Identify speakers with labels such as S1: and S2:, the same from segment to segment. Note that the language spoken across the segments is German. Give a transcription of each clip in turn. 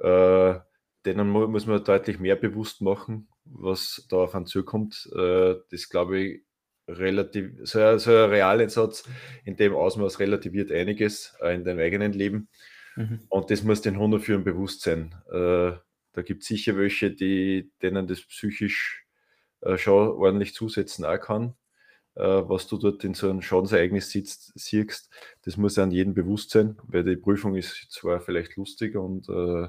S1: Äh, denen muss man deutlich mehr bewusst machen, was da auf einen zukommt. Äh, das glaube ich relativ, so ein, so ein Realeinsatz in dem Ausmaß relativiert einiges äh, in deinem eigenen Leben. Mhm. Und das muss den Hundeführern bewusst sein. Äh, da gibt es sicher welche, die, denen das psychisch äh, schon ordentlich zusetzen auch kann. Äh, was du dort in so einem Schadensereignis sitzt, siehst, das muss an jedem bewusst sein, weil die Prüfung ist zwar vielleicht lustig und äh,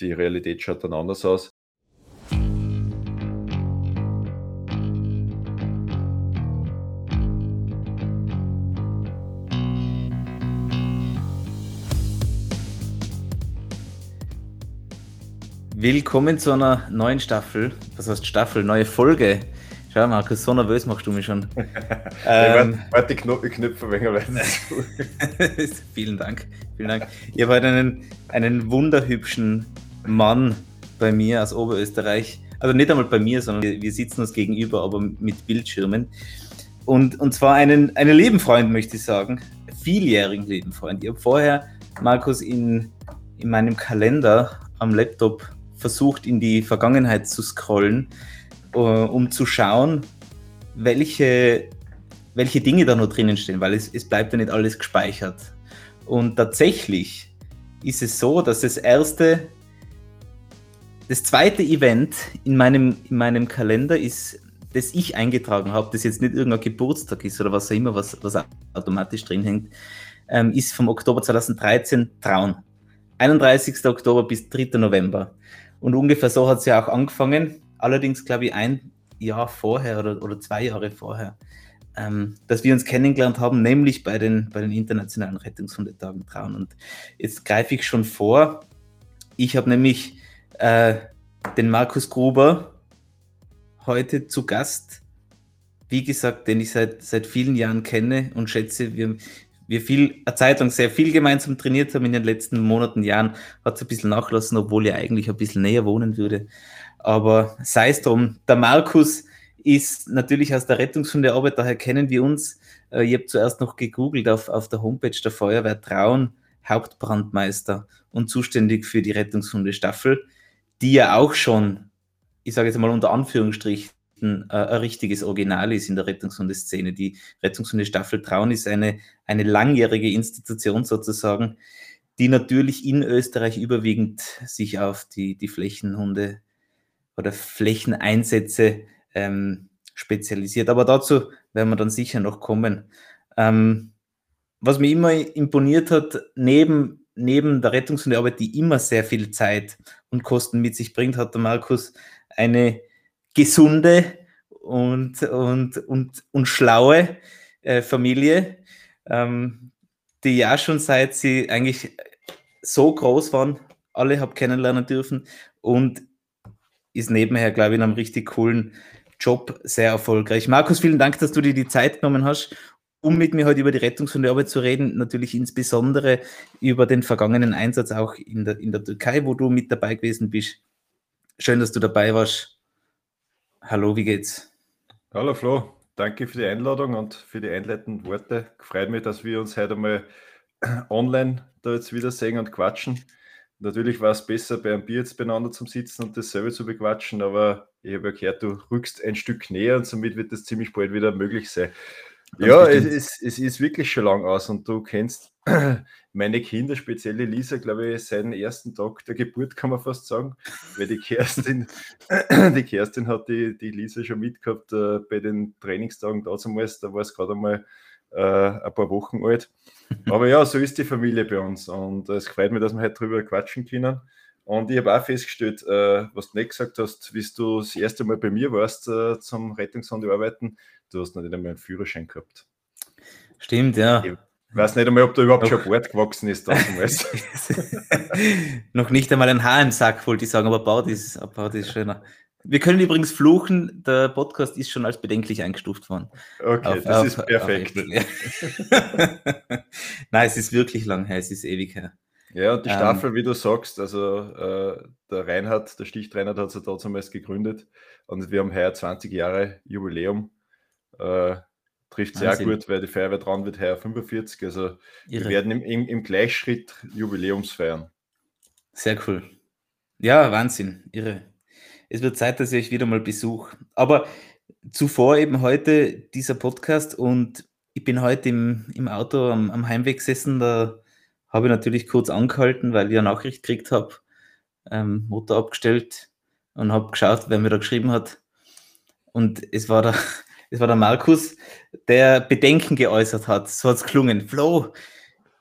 S1: die Realität schaut dann anders aus.
S2: Willkommen zu einer neuen Staffel. Was heißt Staffel? Neue Folge. Schau, Markus, so nervös machst du mich schon.
S1: ähm, warte, die Knopf, Knöpfe weniger
S2: Vielen Dank. Vielen Dank. Ich habe heute einen, einen wunderhübschen Mann bei mir aus Oberösterreich. Also nicht einmal bei mir, sondern wir, wir sitzen uns gegenüber, aber mit Bildschirmen. Und, und zwar einen, einen Lebenfreund, möchte ich sagen. Vieljährigen Lebenfreund. Ich habe vorher, Markus, in, in meinem Kalender am Laptop versucht, in die Vergangenheit zu scrollen, um zu schauen, welche, welche Dinge da noch drinnen stehen, weil es, es bleibt ja nicht alles gespeichert. Und tatsächlich ist es so, dass das erste, das zweite Event in meinem, in meinem Kalender ist, das ich eingetragen habe, das jetzt nicht irgendein Geburtstag ist oder was auch immer, was, was automatisch drin hängt, ähm, ist vom Oktober 2013 Trauen. 31. Oktober bis 3. November. Und ungefähr so hat es ja auch angefangen. Allerdings, glaube ich, ein Jahr vorher oder, oder zwei Jahre vorher, ähm, dass wir uns kennengelernt haben, nämlich bei den, bei den internationalen Rettungshundetagen Trauen. Und jetzt greife ich schon vor. Ich habe nämlich äh, den Markus Gruber heute zu Gast. Wie gesagt, den ich seit, seit vielen Jahren kenne und schätze. Wir, wir viel, eine Zeit lang sehr viel gemeinsam trainiert haben in den letzten Monaten, Jahren, hat es ein bisschen nachlassen, obwohl er eigentlich ein bisschen näher wohnen würde. Aber sei es drum, der Markus ist natürlich aus der Rettungshundearbeit, daher kennen wir uns. Äh, ich habe zuerst noch gegoogelt auf, auf der Homepage der Feuerwehr Traun, Hauptbrandmeister und zuständig für die Rettungshundestaffel, die ja auch schon, ich sage jetzt mal unter Anführungsstrichen, ein, äh, ein richtiges Original ist in der Rettungshundeszene. Die Rettungshundestaffel Traun ist eine, eine langjährige Institution sozusagen, die natürlich in Österreich überwiegend sich auf die, die Flächenhunde oder Flächeneinsätze ähm, spezialisiert. Aber dazu werden wir dann sicher noch kommen. Ähm, was mir immer imponiert hat, neben, neben der Rettungshundearbeit, die immer sehr viel Zeit und Kosten mit sich bringt, hat der Markus eine gesunde und, und, und, und schlaue äh, Familie, ähm, die ja schon seit sie eigentlich so groß waren, alle habe kennenlernen dürfen und ist nebenher, glaube ich, in einem richtig coolen Job sehr erfolgreich. Markus, vielen Dank, dass du dir die Zeit genommen hast, um mit mir heute über die Rettungshundearbeit zu reden. Natürlich insbesondere über den vergangenen Einsatz auch in der, in der Türkei, wo du mit dabei gewesen bist. Schön, dass du dabei warst. Hallo, wie geht's?
S1: Hallo Flo, danke für die Einladung und für die einleitenden Worte. Freut mich, dass wir uns heute mal online da jetzt wiedersehen und quatschen. Natürlich war es besser, bei einem Bier jetzt beieinander zu sitzen und dasselbe zu bequatschen, aber ich habe ja gehört, du rückst ein Stück näher und somit wird das ziemlich bald wieder möglich sein. Ganz ja, es ist, es ist wirklich schon lang aus und du kennst meine Kinder, speziell Lisa, glaube ich, seit dem ersten Tag der Geburt, kann man fast sagen, weil die Kerstin, die Kerstin hat die, die Lisa schon mitgehabt äh, bei den Trainingstagen damals, da war es gerade einmal äh, ein paar Wochen alt. Aber ja, so ist die Familie bei uns und es freut mich, dass wir heute drüber quatschen können. Und ich habe auch festgestellt, äh, was du nicht gesagt hast, wie du das erste Mal bei mir warst äh, zum Rettungshund arbeiten, du hast noch nicht einmal einen Führerschein gehabt.
S2: Stimmt, ja.
S1: Ich weiß nicht einmal, ob da überhaupt noch, schon Bord gewachsen ist
S2: noch nicht einmal ein Haar im Sack, wollte ich sagen, aber Baut ist, Baut ist schöner. Wir können übrigens fluchen, der Podcast ist schon als bedenklich eingestuft worden.
S1: Okay, auf, das auf, ist perfekt.
S2: Nein, es ist wirklich lang her, es ist ewig her.
S1: Ja, und die ähm, Staffel, wie du sagst, also äh, der Reinhard, der Sticht Reinhard hat sie damals gegründet und wir haben heuer 20 Jahre Jubiläum. Äh, trifft sehr Wahnsinn. gut, weil die Feuerwehr dran wird heuer 45. Also Irre. wir werden im, im, im Gleichschritt Jubiläums feiern.
S2: Sehr cool. Ja, Wahnsinn, irre. Es wird Zeit, dass ich euch wieder mal besuche. Aber zuvor eben heute dieser Podcast und ich bin heute im, im Auto am, am Heimweg gesessen, da habe ich natürlich kurz angehalten, weil ich eine Nachricht gekriegt habe, ähm, Motor abgestellt und habe geschaut, wer mir da geschrieben hat. Und es war der, es war der Markus, der Bedenken geäußert hat. So hat es gelungen. Flo,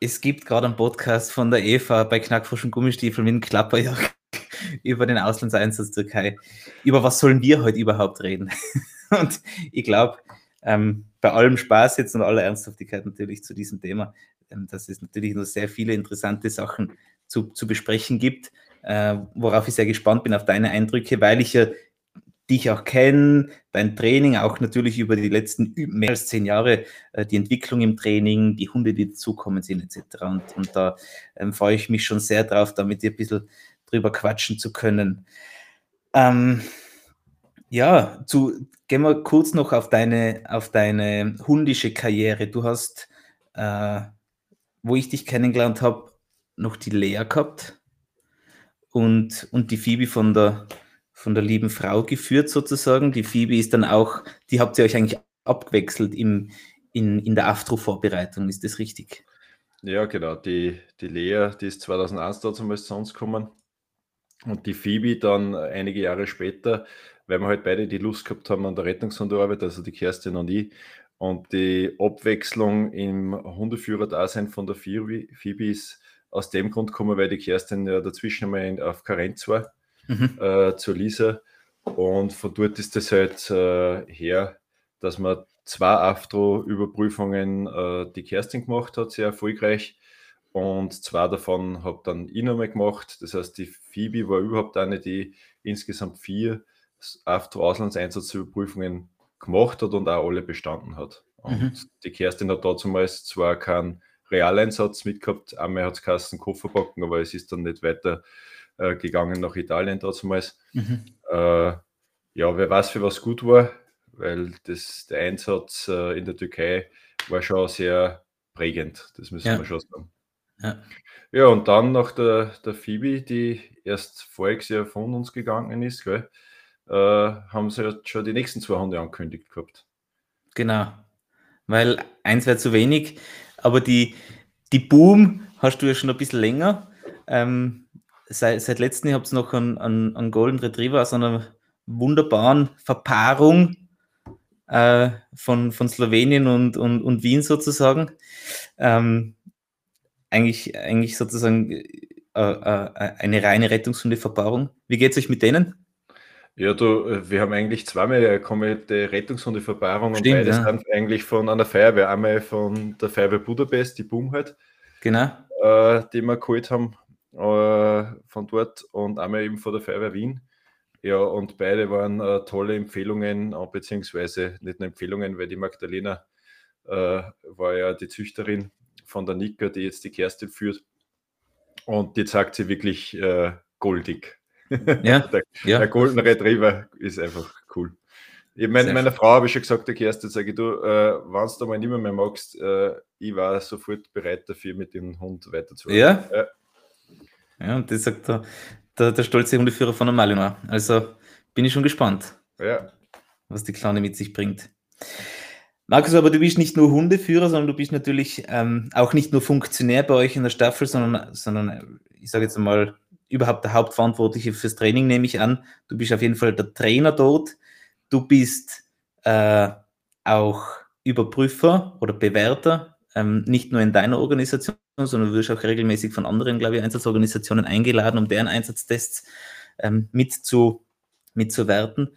S2: es gibt gerade einen Podcast von der Eva bei Knackfroschen Gummistiefel mit einem Klapperjagd über den Auslandseinsatz Türkei. Über was sollen wir heute überhaupt reden? Und ich glaube, ähm, bei allem Spaß jetzt und aller Ernsthaftigkeit natürlich zu diesem Thema, ähm, dass es natürlich noch sehr viele interessante Sachen zu, zu besprechen gibt, äh, worauf ich sehr gespannt bin auf deine Eindrücke, weil ich ja dich auch kenne, dein Training, auch natürlich über die letzten mehr als zehn Jahre, äh, die Entwicklung im Training, die Hunde, die dazukommen sind, etc. Und, und da ähm, freue ich mich schon sehr drauf, da mit dir ein bisschen drüber quatschen zu können. Ähm, ja, zu, gehen wir kurz noch auf deine, auf deine hundische Karriere. Du hast, äh, wo ich dich kennengelernt habe, noch die Lea gehabt und, und die Phoebe von der, von der lieben Frau geführt sozusagen. Die Phoebe ist dann auch, die habt ihr euch eigentlich abgewechselt im, in, in der Aftro-Vorbereitung, ist das richtig?
S1: Ja, genau. Die, die Lea, die ist 2001 da zum zu uns gekommen. Und die Phoebe dann einige Jahre später, weil wir halt beide die Lust gehabt haben an der Rettungshundearbeit, also die Kerstin und ich. Und die Abwechslung im Hundeführer-Dasein von der Phoebe, Phoebe ist aus dem Grund gekommen, weil die Kerstin ja dazwischen einmal auf Karenz war mhm. äh, zur Lisa. Und von dort ist es halt äh, her, dass man zwei AFTRO-Überprüfungen äh, die Kerstin gemacht hat, sehr erfolgreich. Und zwei davon habe dann ich nochmal gemacht. Das heißt, die Phoebe war überhaupt eine, die insgesamt vier AFTRO-Auslandseinsatzüberprüfungen gemacht hat und auch alle bestanden hat. Und mhm. die Kerstin hat damals zwar keinen Realeinsatz mitgehabt, einmal hat es Kassen Koffer packen, aber es ist dann nicht weiter äh, gegangen nach Italien damals. Mhm. Äh, ja, wer weiß, für was gut war, weil das, der Einsatz äh, in der Türkei war schon sehr prägend, das müssen ja. wir schon sagen. Ja. ja, und dann nach der, der Phoebe, die erst voriges Jahr von uns gegangen ist, gell, äh, haben sie ja schon die nächsten zwei Hunde angekündigt gehabt.
S2: Genau, weil eins wäre zu wenig, aber die, die Boom hast du ja schon ein bisschen länger. Ähm, seit, seit letztem Jahr habt ihr noch einen, einen, einen, Golden Retriever aus einer wunderbaren Verpaarung äh, von, von Slowenien und, und, und Wien sozusagen. Ähm, eigentlich, eigentlich sozusagen äh, äh, eine reine Rettungshunde-Verpaarung. Wie geht es euch mit denen?
S1: Ja, du, äh, wir haben eigentlich zweimal komplette Rettungshunde-Verpaarung und beides ja. sind eigentlich von einer Feuerwehr. Einmal von der Feuerwehr Budapest, die Boom halt.
S2: Genau.
S1: Äh, die wir geholt haben äh, von dort und einmal eben von der Feuerwehr Wien. Ja, und beide waren äh, tolle Empfehlungen, äh, beziehungsweise nicht nur Empfehlungen, weil die Magdalena äh, war ja die Züchterin von der Nika, die jetzt die Kerstin führt. Und die zeigt sie wirklich äh, goldig.
S2: Ja,
S1: der, ja. der Golden Retriever ist einfach cool. Ich mein, meiner Frau habe ich schon gesagt, der Kerstin, sage ich, du, äh, wenn du mal nicht mehr, mehr magst, äh, ich war sofort bereit dafür, mit dem Hund weiterzuarbeiten.
S2: Ja? ja? Ja, und das sagt der, der, der stolze Hundeführer von der Malinois. Also bin ich schon gespannt,
S1: ja.
S2: was die Kleine mit sich bringt. Markus, aber du bist nicht nur Hundeführer, sondern du bist natürlich ähm, auch nicht nur Funktionär bei euch in der Staffel, sondern, sondern ich sage jetzt mal, überhaupt der Hauptverantwortliche fürs Training, nehme ich an. Du bist auf jeden Fall der Trainer dort. Du bist äh, auch Überprüfer oder Bewerter, ähm, nicht nur in deiner Organisation, sondern du wirst auch regelmäßig von anderen, glaube ich, Einsatzorganisationen eingeladen, um deren Einsatztests ähm, mitzu, mitzuwerten.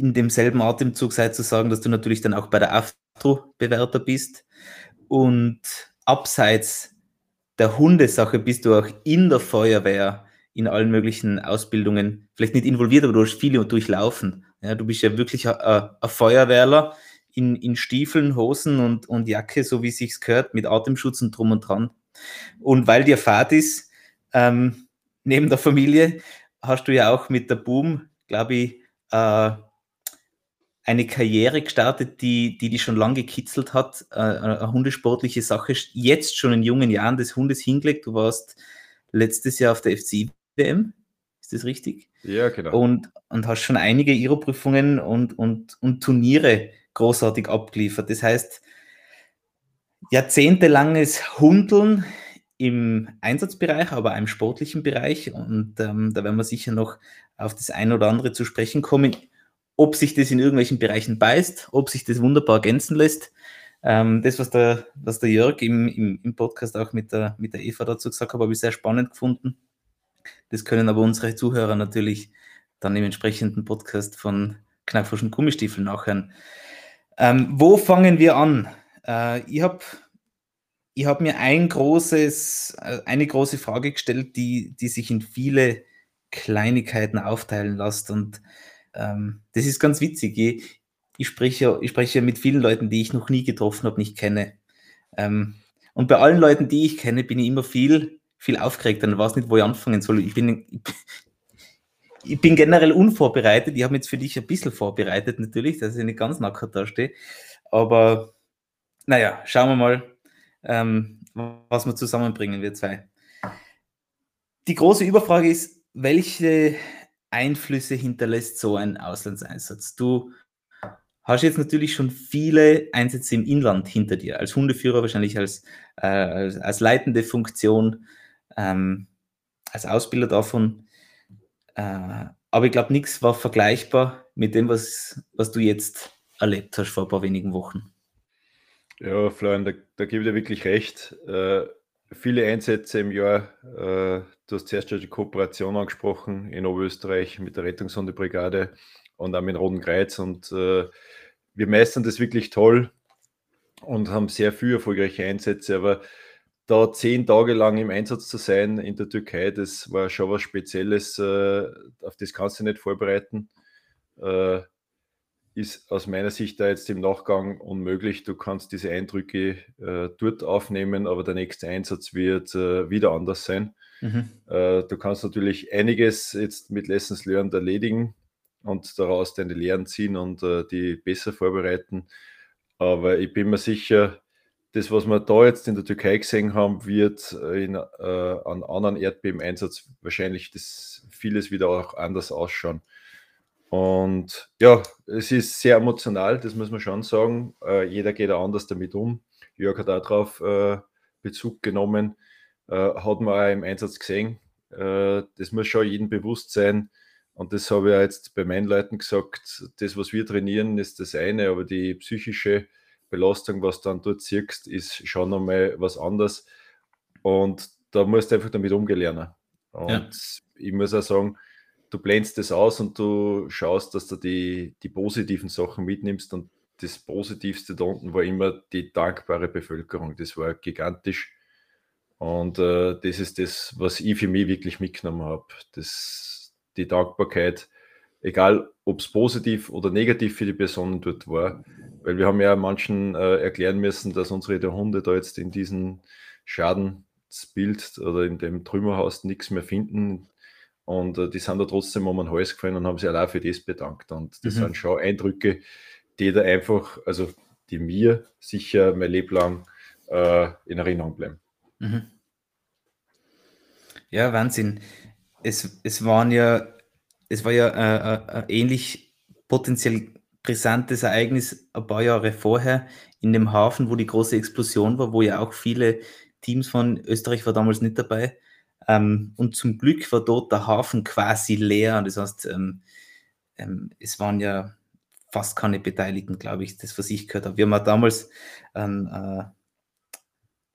S2: In demselben Atemzug sei zu sagen, dass du natürlich dann auch bei der AFTRO-Bewerter bist. Und abseits der Hundesache bist du auch in der Feuerwehr in allen möglichen Ausbildungen, vielleicht nicht involviert, aber du hast viele durchlaufen. Ja, du bist ja wirklich ein, ein Feuerwehrler in, in Stiefeln, Hosen und, und Jacke, so wie es sich gehört, mit Atemschutz und drum und dran. Und weil dir Fahrt ist, ähm, neben der Familie, hast du ja auch mit der Boom, glaube ich, äh, eine Karriere gestartet, die, die dich schon lange gekitzelt hat, äh, eine hundesportliche Sache, jetzt schon in jungen Jahren des Hundes hingelegt. Du warst letztes Jahr auf der FC WM. Ist das richtig?
S1: Ja, genau.
S2: Und, und hast schon einige Iro-Prüfungen und, und, und Turniere großartig abgeliefert. Das heißt, jahrzehntelanges Hundeln im Einsatzbereich, aber auch im sportlichen Bereich. Und ähm, da werden wir sicher noch auf das eine oder andere zu sprechen kommen, ob sich das in irgendwelchen Bereichen beißt, ob sich das wunderbar ergänzen lässt. Ähm, das, was der, was der Jörg im, im, im Podcast auch mit der, mit der Eva dazu gesagt hat, habe ich sehr spannend gefunden. Das können aber unsere Zuhörer natürlich dann im entsprechenden Podcast von Knackfrosch und Gummistiefel nachhören. Ähm, wo fangen wir an? Äh, ich habe ich hab mir ein großes, äh, eine große Frage gestellt, die, die sich in viele Kleinigkeiten aufteilen lässt. Und ähm, das ist ganz witzig. Ich, ich, spreche, ich spreche mit vielen Leuten, die ich noch nie getroffen habe, nicht kenne. Ähm, und bei allen Leuten, die ich kenne, bin ich immer viel, viel aufgeregt und weiß nicht, wo ich anfangen soll. Ich bin, ich, bin generell unvorbereitet. Ich habe jetzt für dich ein bisschen vorbereitet, natürlich, dass ich nicht ganz nackert da stehe. Aber naja, schauen wir mal, ähm, was wir zusammenbringen, wir zwei. Die große Überfrage ist, welche Einflüsse hinterlässt so ein Auslandseinsatz? Du hast jetzt natürlich schon viele Einsätze im Inland hinter dir, als Hundeführer wahrscheinlich als, äh, als, als, leitende Funktion, ähm, als Ausbilder davon. Äh, aber ich glaube, nichts war vergleichbar mit dem, was, was du jetzt erlebt hast vor ein paar wenigen Wochen.
S1: Ja, Florian, da, da gebe ich dir wirklich recht. Äh, viele Einsätze im Jahr. Du hast zuerst die Kooperation angesprochen in Oberösterreich mit der Rettungshundebrigade und auch mit Roten Kreuz. Und äh, wir meistern das wirklich toll und haben sehr viele erfolgreiche Einsätze. Aber da zehn Tage lang im Einsatz zu sein in der Türkei, das war schon was Spezielles. Äh, auf das kannst du nicht vorbereiten. Äh, ist aus meiner Sicht da jetzt im Nachgang unmöglich. Du kannst diese Eindrücke äh, dort aufnehmen, aber der nächste Einsatz wird äh, wieder anders sein. Mhm. Äh, du kannst natürlich einiges jetzt mit Lessons Learned erledigen und daraus deine Lehren ziehen und äh, die besser vorbereiten. Aber ich bin mir sicher, das, was wir da jetzt in der Türkei gesehen haben, wird in, äh, an anderen Erdbebeneinsatz wahrscheinlich das vieles wieder auch anders ausschauen. Und ja, es ist sehr emotional, das muss man schon sagen. Äh, jeder geht anders damit um. Jörg hat darauf äh, Bezug genommen, äh, hat man auch im Einsatz gesehen. Äh, das muss schon jedem bewusst sein. Und das habe ich jetzt bei meinen Leuten gesagt. Das, was wir trainieren, ist das eine, aber die psychische Belastung, was du dann dort siehst, ist schon nochmal was anderes. Und da musst du einfach damit umgehen lernen. Und ja. ich muss auch sagen, du blendest das aus und du schaust, dass du die, die positiven Sachen mitnimmst. Und das Positivste da unten war immer die dankbare Bevölkerung. Das war gigantisch. Und äh, das ist das, was ich für mich wirklich mitgenommen habe. Das, die Dankbarkeit, egal ob es positiv oder negativ für die Personen dort war. Weil wir haben ja manchen äh, erklären müssen, dass unsere Hunde da jetzt in diesem Schadensbild oder in dem Trümmerhaus nichts mehr finden. Und äh, die sind da trotzdem um den Hals gefallen und haben sich auch für das bedankt. Und das mhm. sind schon Eindrücke, die da einfach, also die mir sicher mein Leben lang äh, in Erinnerung bleiben. Mhm.
S2: Ja, Wahnsinn. Es, es waren ja, es war ja äh, äh ähnlich potenziell brisantes Ereignis ein paar Jahre vorher in dem Hafen, wo die große Explosion war, wo ja auch viele Teams von Österreich war damals nicht dabei, ähm, und zum Glück war dort der Hafen quasi leer. Das heißt, ähm, ähm, es waren ja fast keine Beteiligten, glaube ich, das, was ich gehört habe. Wir haben auch damals ein äh,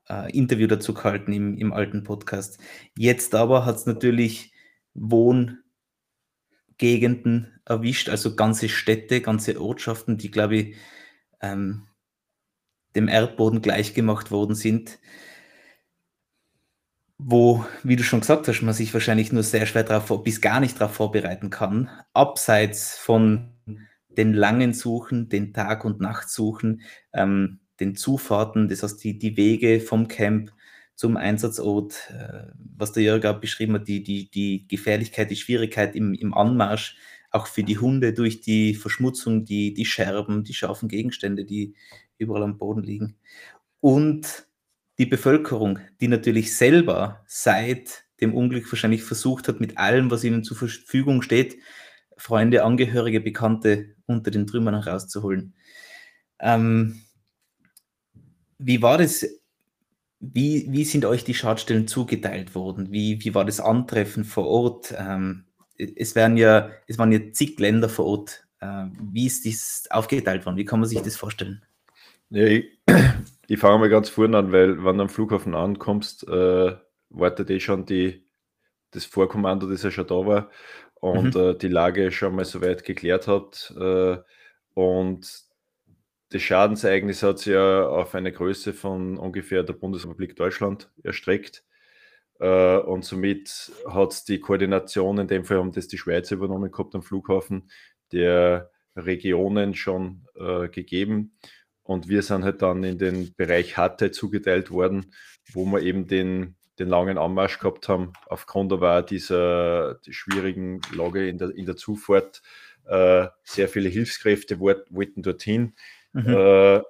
S2: äh, Interview dazu gehalten im, im alten Podcast. Jetzt aber hat es natürlich Wohngegenden erwischt, also ganze Städte, ganze Ortschaften, die, glaube ich, ähm, dem Erdboden gleichgemacht worden sind wo, wie du schon gesagt hast, man sich wahrscheinlich nur sehr schwer darauf, bis gar nicht darauf vorbereiten kann, abseits von den langen Suchen, den Tag- und Nachtsuchen, ähm, den Zufahrten, das heißt die, die Wege vom Camp zum Einsatzort, äh, was der Jörg auch beschrieben hat, die, die, die Gefährlichkeit, die Schwierigkeit im, im Anmarsch, auch für die Hunde durch die Verschmutzung, die, die Scherben, die scharfen Gegenstände, die überall am Boden liegen. Und die Bevölkerung, die natürlich selber seit dem Unglück wahrscheinlich versucht hat, mit allem, was ihnen zur Verfügung steht, Freunde, Angehörige, Bekannte unter den Trümmern herauszuholen. Ähm, wie war das? Wie, wie sind euch die Schadstellen zugeteilt worden? Wie, wie war das Antreffen vor Ort? Ähm, es, werden ja, es waren ja zig Länder vor Ort. Äh, wie ist dies aufgeteilt worden? Wie kann man sich das vorstellen?
S1: Ja, ich, ich fange mal ganz vorne an, weil wenn du am Flughafen ankommst, äh, wartet eh schon die, das Vorkommando, das ja schon da war und mhm. äh, die Lage schon mal soweit geklärt hat. Äh, und das Schadensereignis hat sich ja auf eine Größe von ungefähr der Bundesrepublik Deutschland erstreckt. Äh, und somit hat es die Koordination, in dem Fall haben das die Schweiz übernommen gehabt am Flughafen, der Regionen schon äh, gegeben. Und wir sind halt dann in den Bereich Hatte zugeteilt worden, wo wir eben den, den langen Anmarsch gehabt haben, aufgrund aber dieser die schwierigen Lage in der, in der Zufahrt. Äh, sehr viele Hilfskräfte wollten dorthin. Mhm. Äh,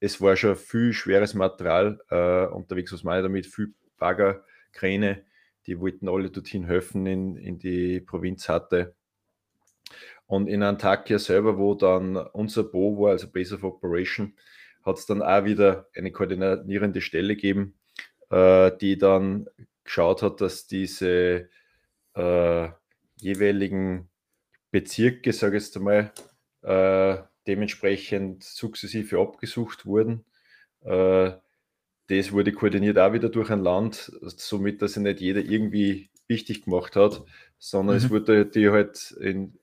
S1: es war schon viel schweres Material äh, unterwegs, was meine ich damit, viel Bagger, Kräne, die wollten alle dorthin helfen in, in die Provinz hatte. Und in Antakya selber, wo dann unser Bo war, also Base of Operation, hat es dann auch wieder eine koordinierende Stelle gegeben, äh, die dann geschaut hat, dass diese äh, jeweiligen Bezirke, sage ich jetzt einmal, äh, dementsprechend sukzessive abgesucht wurden. Äh, das wurde koordiniert auch wieder durch ein Land, somit dass sich nicht jeder irgendwie wichtig gemacht hat, sondern mhm. es wurde die halt in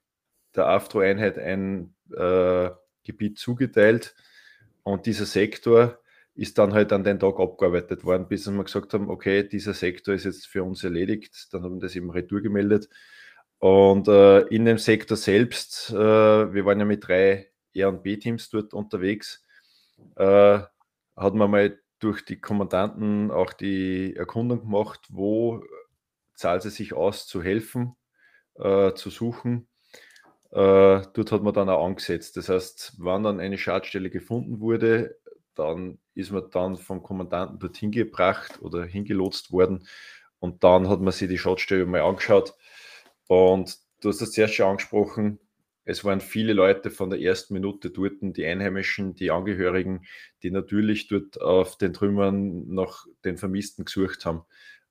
S1: der AFTRO-Einheit ein äh, Gebiet zugeteilt und dieser Sektor ist dann halt an den Tag abgearbeitet worden, bis wir gesagt haben, okay, dieser Sektor ist jetzt für uns erledigt. Dann haben wir das eben retour gemeldet. Und äh, in dem Sektor selbst, äh, wir waren ja mit drei R- und B-Teams dort unterwegs, äh, hat man mal durch die Kommandanten auch die Erkundung gemacht, wo zahlt es sich aus zu helfen, äh, zu suchen äh, dort hat man dann auch angesetzt. Das heißt, wenn dann eine Schadstelle gefunden wurde, dann ist man dann vom Kommandanten dorthin gebracht oder hingelotst worden und dann hat man sich die Schadstelle mal angeschaut. Und du hast das zuerst schon angesprochen, es waren viele Leute von der ersten Minute dort, die Einheimischen, die Angehörigen, die natürlich dort auf den Trümmern nach den Vermissten gesucht haben.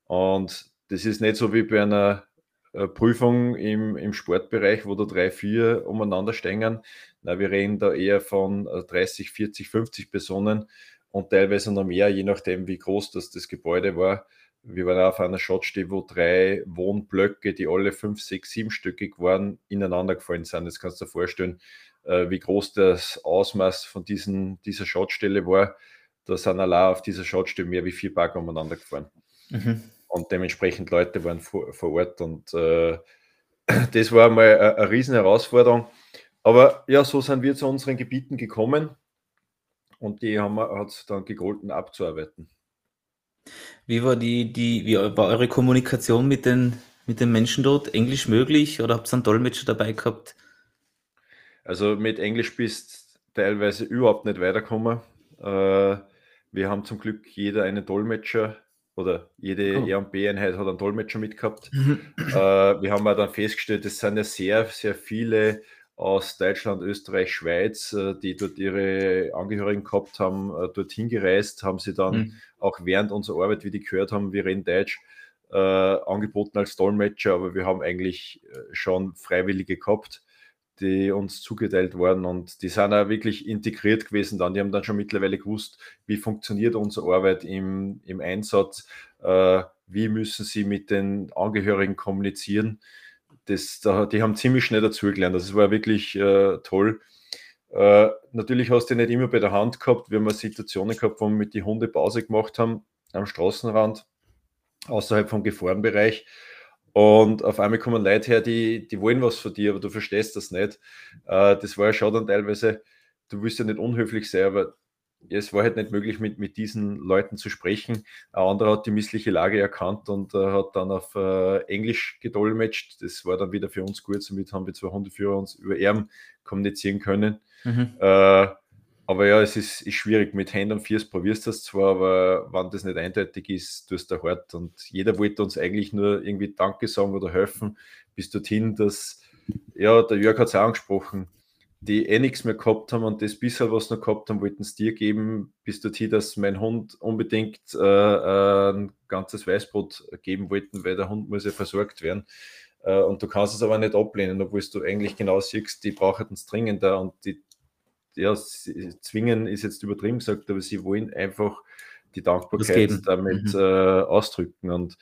S1: Und das ist nicht so wie bei einer äh, Prüfung im, im Sportbereich, wo da drei, vier umeinander stehen. Na, wir reden da eher von 30, 40, 50 Personen und teilweise noch mehr, je nachdem, wie groß das, das Gebäude war. Wir waren auf einer Schottstelle, wo drei Wohnblöcke, die alle fünf, sechs, siebenstöckig waren, ineinander gefallen sind. Das kannst du dir vorstellen, äh, wie groß das Ausmaß von diesen, dieser Schottstelle war. Da sind allein auf dieser Schottstelle mehr wie vier Bagger umeinander gefahren. Mhm und dementsprechend Leute waren vor, vor Ort und äh, das war mal eine, eine riesen Herausforderung. Aber ja, so sind wir zu unseren Gebieten gekommen und die haben wir hat dann gegolten abzuarbeiten.
S2: Wie war die, die, wie war eure Kommunikation mit den, mit den Menschen dort? Englisch möglich oder habt ihr einen Dolmetscher dabei gehabt?
S1: Also mit Englisch bist teilweise überhaupt nicht weitergekommen. Äh, wir haben zum Glück jeder einen Dolmetscher oder jede oh. R&B-Einheit hat einen Dolmetscher mitgehabt. Mhm. äh, wir haben auch dann festgestellt, es sind ja sehr, sehr viele aus Deutschland, Österreich, Schweiz, äh, die dort ihre Angehörigen gehabt haben, äh, dorthin gereist, haben sie dann mhm. auch während unserer Arbeit, wie die gehört haben, wir reden Deutsch, äh, angeboten als Dolmetscher, aber wir haben eigentlich äh, schon Freiwillige gehabt die uns zugeteilt wurden und die sind auch wirklich integriert gewesen dann. Die haben dann schon mittlerweile gewusst, wie funktioniert unsere Arbeit im, im Einsatz, äh, wie müssen sie mit den Angehörigen kommunizieren. Das, da, die haben ziemlich schnell dazugelernt. Das war wirklich äh, toll. Äh, natürlich hast du nicht immer bei der Hand gehabt. Wir haben Situationen gehabt, wo wir mit die Hunde Pause gemacht haben am Straßenrand, außerhalb vom Gefahrenbereich. Und auf einmal kommen Leute her, die, die wollen was von dir, aber du verstehst das nicht. Äh, das war ja schon dann teilweise, du willst ja nicht unhöflich sein, aber es war halt nicht möglich, mit, mit diesen Leuten zu sprechen. Ein anderer hat die missliche Lage erkannt und äh, hat dann auf äh, Englisch gedolmetscht. Das war dann wieder für uns gut. Somit haben wir zwei Hundeführer uns über Erben kommunizieren können. Mhm. Äh, aber ja, es ist, ist schwierig. Mit Hand und Füßen probierst du das zwar, aber wenn das nicht eindeutig ist, tust du hart. Und jeder wollte uns eigentlich nur irgendwie Danke sagen oder helfen, bis dorthin, dass, ja, der Jörg hat es auch angesprochen, die eh nichts mehr gehabt haben und das bisher was noch gehabt haben, wollten es dir geben, bis dorthin, dass mein Hund unbedingt äh, äh, ein ganzes Weißbrot geben wollten, weil der Hund muss ja versorgt werden. Äh, und du kannst es aber nicht ablehnen, obwohl du eigentlich genau siehst, die brauchen es dringender und die ja, zwingen ist jetzt übertrieben gesagt, aber sie wollen einfach die Dankbarkeit damit mhm. äh, ausdrücken. Und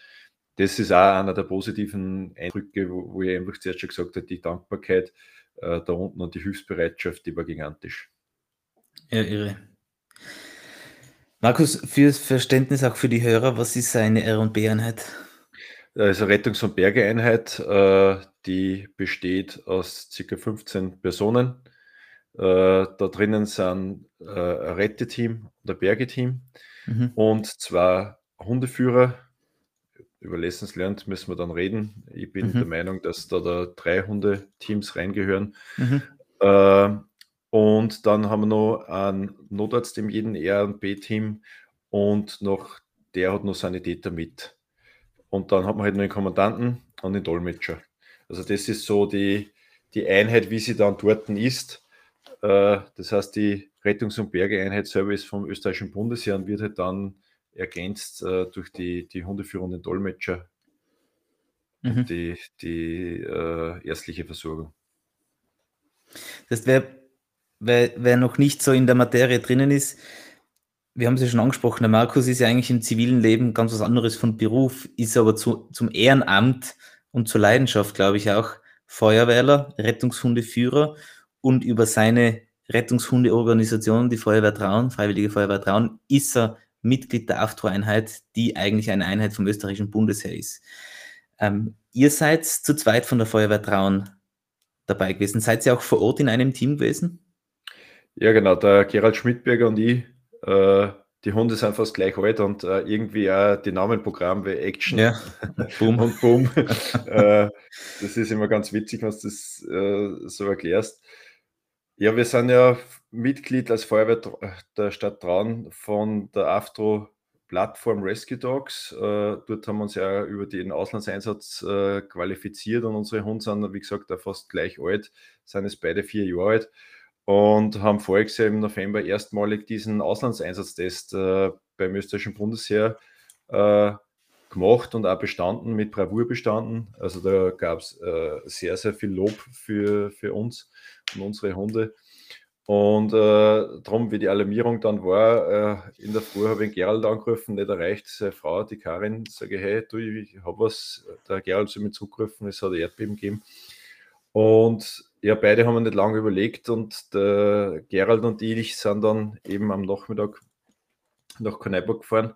S1: das ist auch einer der positiven Eindrücke, wo, wo ich einfach zuerst schon gesagt habe, die Dankbarkeit äh, da unten und die Hilfsbereitschaft, die war gigantisch.
S2: Ja, irre. Markus, fürs Verständnis auch für die Hörer, was ist eine R&B-Einheit?
S1: Also Rettungs- und Bergeeinheit, äh, die besteht aus ca. 15 Personen äh, da drinnen sind äh, ein Retteteam und ein Bergeteam mhm. und zwei Hundeführer. Über Lessons Learned müssen wir dann reden. Ich bin mhm. der Meinung, dass da, da drei Hundeteams reingehören. Mhm. Äh, und dann haben wir noch einen Notarzt in jedem R- und noch der hat noch Sanitäter mit. Und dann hat man halt noch den Kommandanten und den Dolmetscher. Also das ist so die, die Einheit, wie sie dann dort ist. Äh, das heißt, die Rettungs- und Bergeeinheit ist vom österreichischen Bundesheer und wird halt dann ergänzt äh, durch die, die hundeführenden Dolmetscher mhm. und die, die äh, ärztliche Versorgung.
S2: Das heißt, wer, wer, wer noch nicht so in der Materie drinnen ist, wir haben es ja schon angesprochen, der Markus ist ja eigentlich im zivilen Leben ganz was anderes von Beruf, ist aber zu, zum Ehrenamt und zur Leidenschaft, glaube ich, auch Feuerwehrler, Rettungshundeführer und über seine Rettungshundeorganisation, die Feuerwehr Traun, Freiwillige Feuerwehr Traun, ist er Mitglied der AFTRO-Einheit, die eigentlich eine Einheit vom österreichischen Bundesheer ist. Ähm, ihr seid zu zweit von der Feuerwehr Traun dabei gewesen. Seid ihr auch vor Ort in einem Team gewesen?
S1: Ja, genau. Der Gerald Schmidberger und ich, äh, die Hunde sind fast gleich alt und äh, irgendwie auch die Namenprogramm wie Action
S2: ja.
S1: Boom. und Boom. äh, das ist immer ganz witzig, wenn du das äh, so erklärst. Ja, wir sind ja Mitglied als Feuerwehr der Stadt Traun von der AFTRO Plattform Rescue Dogs. Äh, dort haben wir uns ja über den Auslandseinsatz äh, qualifiziert und unsere Hunde sind, wie gesagt, auch fast gleich alt, sind jetzt beide vier Jahre alt und haben voriges Jahr im November erstmalig diesen Auslandseinsatztest äh, beim österreichischen Bundesheer äh, gemacht und auch bestanden, mit Bravour bestanden. Also da gab es äh, sehr, sehr viel Lob für, für uns und unsere Hunde. Und äh, darum, wie die Alarmierung dann war, äh, in der Früh habe ich Gerald angerufen, nicht erreicht, seine Frau, die Karin, sage, hey, du, ich habe was, der Gerald soll mir zugrufen, es hat Erdbeben gegeben. Und ja, beide haben nicht lange überlegt und der Gerald und ich sind dann eben am Nachmittag nach Korneiburg gefahren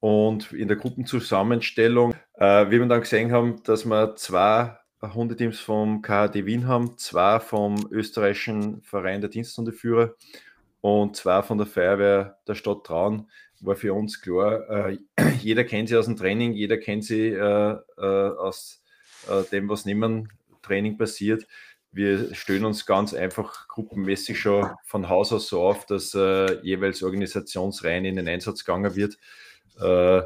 S1: und in der Gruppenzusammenstellung, äh, wie wir dann gesehen haben, dass wir zwei Hundeteams vom KHD Wien haben, zwei vom österreichischen Verein der Diensthundeführer und zwei von der Feuerwehr der Stadt Traun, war für uns klar, äh, jeder kennt sie aus dem Training, jeder kennt sie äh, äh aus äh, dem, was neben Training passiert. Wir stellen uns ganz einfach gruppenmäßig schon von Haus aus so auf, dass äh, jeweils organisationsrein in den Einsatz gegangen wird. Äh,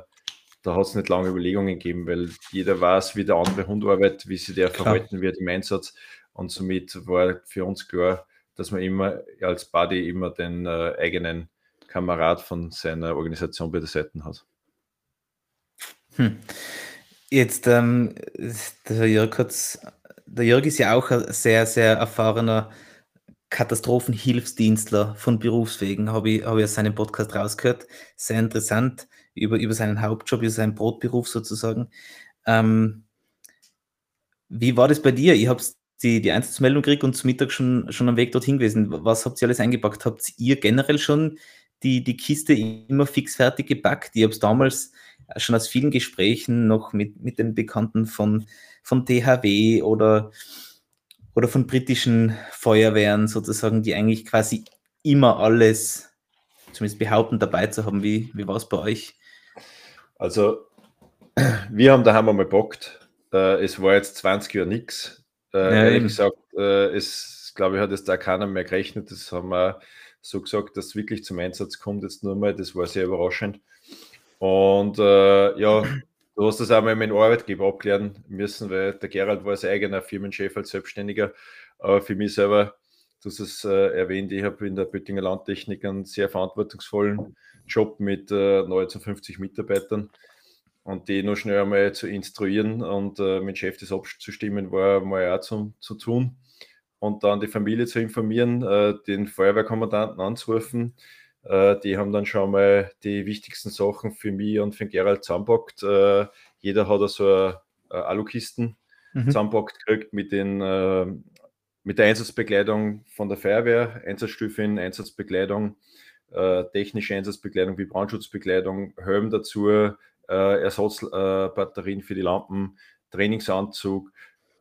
S1: da hat es nicht lange Überlegungen gegeben, weil jeder weiß, wie der andere Hund arbeitet, wie sich der klar. verhalten wird im Einsatz. Und somit war für uns klar, dass man immer als Buddy immer den äh, eigenen Kamerad von seiner Organisation bei der Seite hat.
S2: Hm. Jetzt, ähm, der Jörg der Jörg ist ja auch ein sehr, sehr erfahrener Katastrophenhilfsdienstler von Berufswegen, habe ich, hab ich aus seinem Podcast rausgehört. Sehr interessant über, über seinen Hauptjob, über seinen Brotberuf sozusagen. Ähm, wie war das bei dir? Ich habe die, die Einsatzmeldung gekriegt und zum Mittag schon, schon am Weg dorthin gewesen. Was habt ihr alles eingepackt? Habt ihr generell schon die, die Kiste immer fix fertig gepackt? Ich habe es damals schon aus vielen Gesprächen noch mit, mit den Bekannten von, von THW oder, oder von britischen Feuerwehren sozusagen, die eigentlich quasi immer alles, zumindest behaupten, dabei zu haben. Wie, wie war es bei euch?
S1: Also, wir haben daheim einmal bockt. Äh, es war jetzt 20 Jahre nichts. Äh, ja, ehrlich gesagt, äh, es, glaube ich, hat jetzt da keiner mehr gerechnet. Das haben wir so gesagt, dass es wirklich zum Einsatz kommt jetzt nur mal. Das war sehr überraschend. Und äh, ja, du hast das auch mal mit dem Arbeitgeber abklären müssen, weil der Gerald war sein eigener Firmenchef als Selbstständiger. Aber für mich selber, du hast es äh, erwähnt, ich habe in der Böttinger Landtechnik einen sehr verantwortungsvollen Job mit äh, 59 Mitarbeitern. Und die noch schnell einmal zu instruieren und äh, mit Chef das abzustimmen, war mal auch zu, zu tun. Und dann die Familie zu informieren, äh, den Feuerwehrkommandanten anzurufen. Äh, die haben dann schon mal die wichtigsten Sachen für mich und für Gerald zusammenpackt. Äh, jeder hat so eine, eine Alukisten mhm. zusammenpackt gekriegt mit, den, äh, mit der Einsatzbekleidung von der Feuerwehr, Einsatzstufin, Einsatzbekleidung, äh, technische Einsatzbekleidung wie Brandschutzbekleidung, Helm dazu, äh, Ersatzbatterien für die Lampen, Trainingsanzug,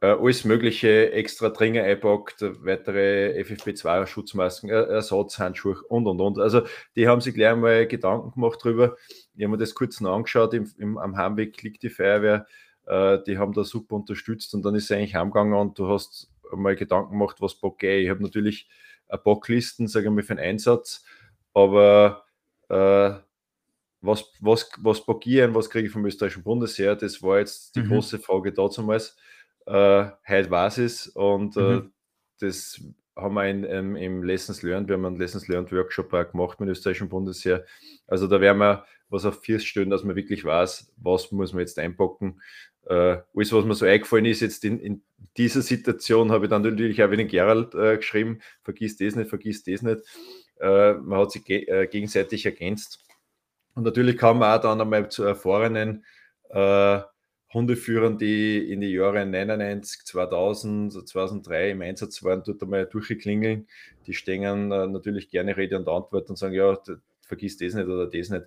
S1: äh, alles mögliche extra Dringer einpackt, weitere FFP2-Schutzmasken, Ersatzhandschuhe und und und. Also die haben sich gleich mal Gedanken gemacht drüber. Ich habe mir das kurz noch angeschaut, im, im, am Heimweg liegt die Feuerwehr, äh, die haben da super unterstützt und dann ist es eigentlich heimgegangen und du hast mal Gedanken gemacht, was Bock ich. Ich habe natürlich Bocklisten, sage ich mal, für den Einsatz, aber äh, was, was, was packieren, was kriege ich vom österreichischen Bundesheer, das war jetzt die mhm. große Frage damals. Äh, heute weiß es und äh, mhm. das haben wir in, in, im Lessons Learned, wir haben einen Lessons Learned Workshop auch gemacht mit dem österreichischen Bundesheer. Also da werden wir was auf vier stellen, dass man wirklich weiß, was muss man jetzt einpacken. Äh, alles, was mir so eingefallen ist, jetzt in, in dieser Situation, habe ich dann natürlich auch wieder Gerald äh, geschrieben, vergiss das nicht, vergiss das nicht. Äh, man hat sich ge äh, gegenseitig ergänzt. Und natürlich kann man auch dann einmal zu erfahrenen äh, Hundeführern, die in die Jahre 99, 2000, 2003 im Einsatz waren, dort einmal durchklingeln. Die stehen äh, natürlich gerne Rede und Antwort und sagen, ja, vergiss das nicht oder das nicht.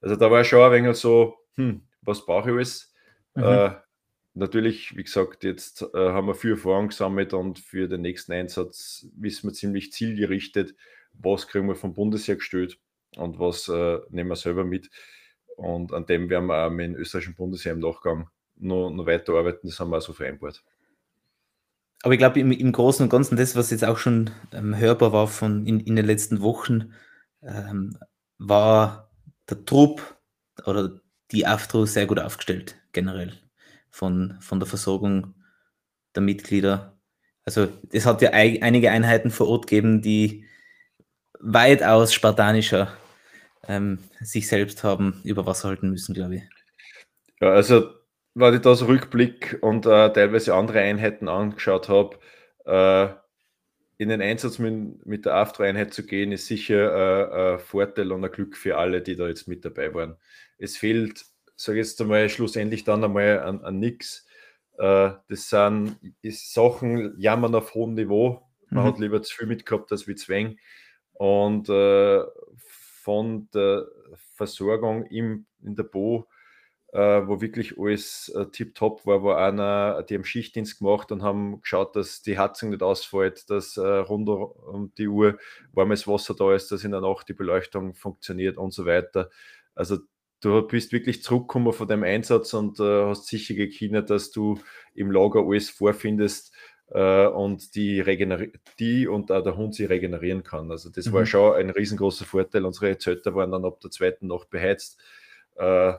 S1: Also da war schon ein wenig so, hm, was brauche ich alles? Mhm. Äh, natürlich, wie gesagt, jetzt äh, haben wir viel Erfahrung gesammelt und für den nächsten Einsatz wissen wir ziemlich zielgerichtet, was kriegen wir vom Bundesheer gestellt und was äh, nehmen wir selber mit. Und an dem werden wir auch mit dem österreichischen Bundesheer im Nachgang noch, noch weiterarbeiten. Das haben wir auch so vereinbart.
S2: Aber ich glaube, im, im, Großen und Ganzen, das, was jetzt auch schon ähm, hörbar war von in, in den letzten Wochen, ähm, war der Trupp oder die AFTRO sehr gut aufgestellt, generell, von, von der Versorgung der Mitglieder. Also es hat ja einige Einheiten vor Ort gegeben, die weitaus spartanischer ähm, sich selbst haben über Wasser halten müssen, glaube ich.
S1: Ja, also wenn ich da so Rückblick und äh, teilweise andere Einheiten angeschaut habe, äh, in den Einsatz mit, mit der AFTRA-Einheit zu gehen, ist sicher äh, ein Vorteil und ein Glück für alle, die da jetzt mit dabei waren. Es fehlt, sage jetzt einmal, schlussendlich dann einmal an, an nichts. Äh, das sind Sachen, jammern auf hohem Niveau. Man mhm. hat lieber zu viel mitgehabt als wie zu wenig. Und äh, von der Versorgung im, in der Bo, äh, wo wirklich alles äh, tipptopp war, wo einer, die haben Schichtdienst gemacht und haben geschaut, dass die Heizung nicht ausfällt, dass äh, rund um die Uhr warmes Wasser da ist, dass in der Nacht die Beleuchtung funktioniert und so weiter. Also du bist wirklich zurückgekommen von deinem Einsatz und äh, hast sicher gekindert, dass du im Lager alles vorfindest, äh, und die, die und auch der Hund sich regenerieren kann. Also das mhm. war schon ein riesengroßer Vorteil. Unsere Zelter waren dann ab der zweiten Nacht beheizt. Äh,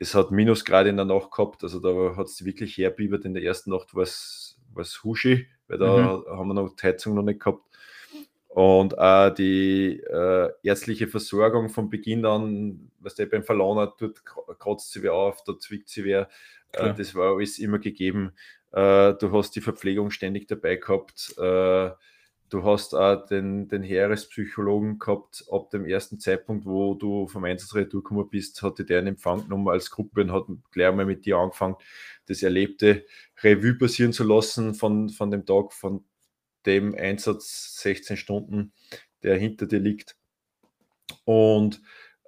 S1: es hat Minusgrade in der Nacht gehabt, also da hat es wirklich herbiebert. In der ersten Nacht war es Huschi, weil da mhm. haben wir noch die Heizung noch nicht gehabt. Und auch die äh, ärztliche Versorgung von Beginn an, was der beim Verlauen hat, dort kratzt sie wer auf, da zwickt sie wer. Äh, das war alles immer gegeben. Äh, du hast die Verpflegung ständig dabei gehabt. Äh, du hast auch den, den Heerespsychologen gehabt. Ab dem ersten Zeitpunkt, wo du vom Einsatzretour gekommen bist, hatte der einen Empfang genommen als Gruppe und hat gleich mal mit dir angefangen, das Erlebte Revue passieren zu lassen von, von dem Tag, von dem Einsatz 16 Stunden, der hinter dir liegt. Und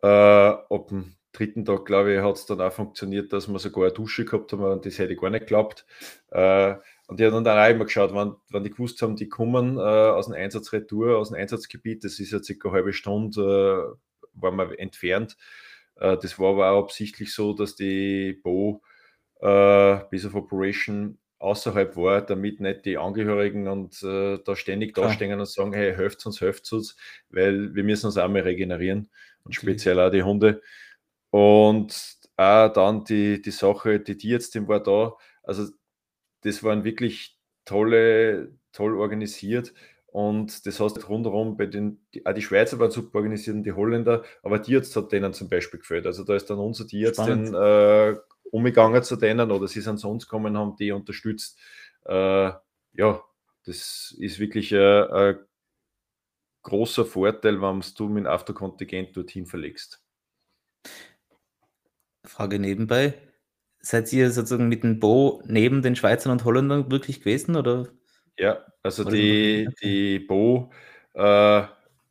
S1: äh, ab dem dritten Tag, glaube ich, hat es dann auch funktioniert, dass wir sogar eine Dusche gehabt haben das hätte ich gar nicht geglaubt. Äh, und die haben dann auch immer geschaut, wann, wann die gewusst haben, die kommen äh, aus dem Einsatzretour, aus dem Einsatzgebiet, das ist ja circa eine halbe Stunde, äh, waren wir entfernt. Äh, das war aber auch absichtlich so, dass die Bo äh, Base of Operation außerhalb war, damit nicht die Angehörigen und äh, da ständig Klar. dastehen und sagen, hey, helft uns, helft uns, weil wir müssen uns auch mal regenerieren und speziell auch die Hunde. Und auch dann die, die Sache, die Tierärztin war da, also das waren wirklich tolle, toll organisiert und das heißt rundherum bei den, die, auch die Schweizer waren super organisiert und die Holländer, aber Tierarzt hat denen zum Beispiel gefällt. Also da ist dann unser Tierarzt äh, umgegangen zu denen oder sie sind zu uns gekommen, haben die unterstützt. Äh, ja, das ist wirklich ein, ein großer Vorteil, wenn du mit dem Afterkontingent dorthin verlegst.
S2: Frage nebenbei. Seid ihr sozusagen mit dem Bo neben den Schweizern und Holländern wirklich gewesen? Oder?
S1: Ja, also die, die Bo, äh,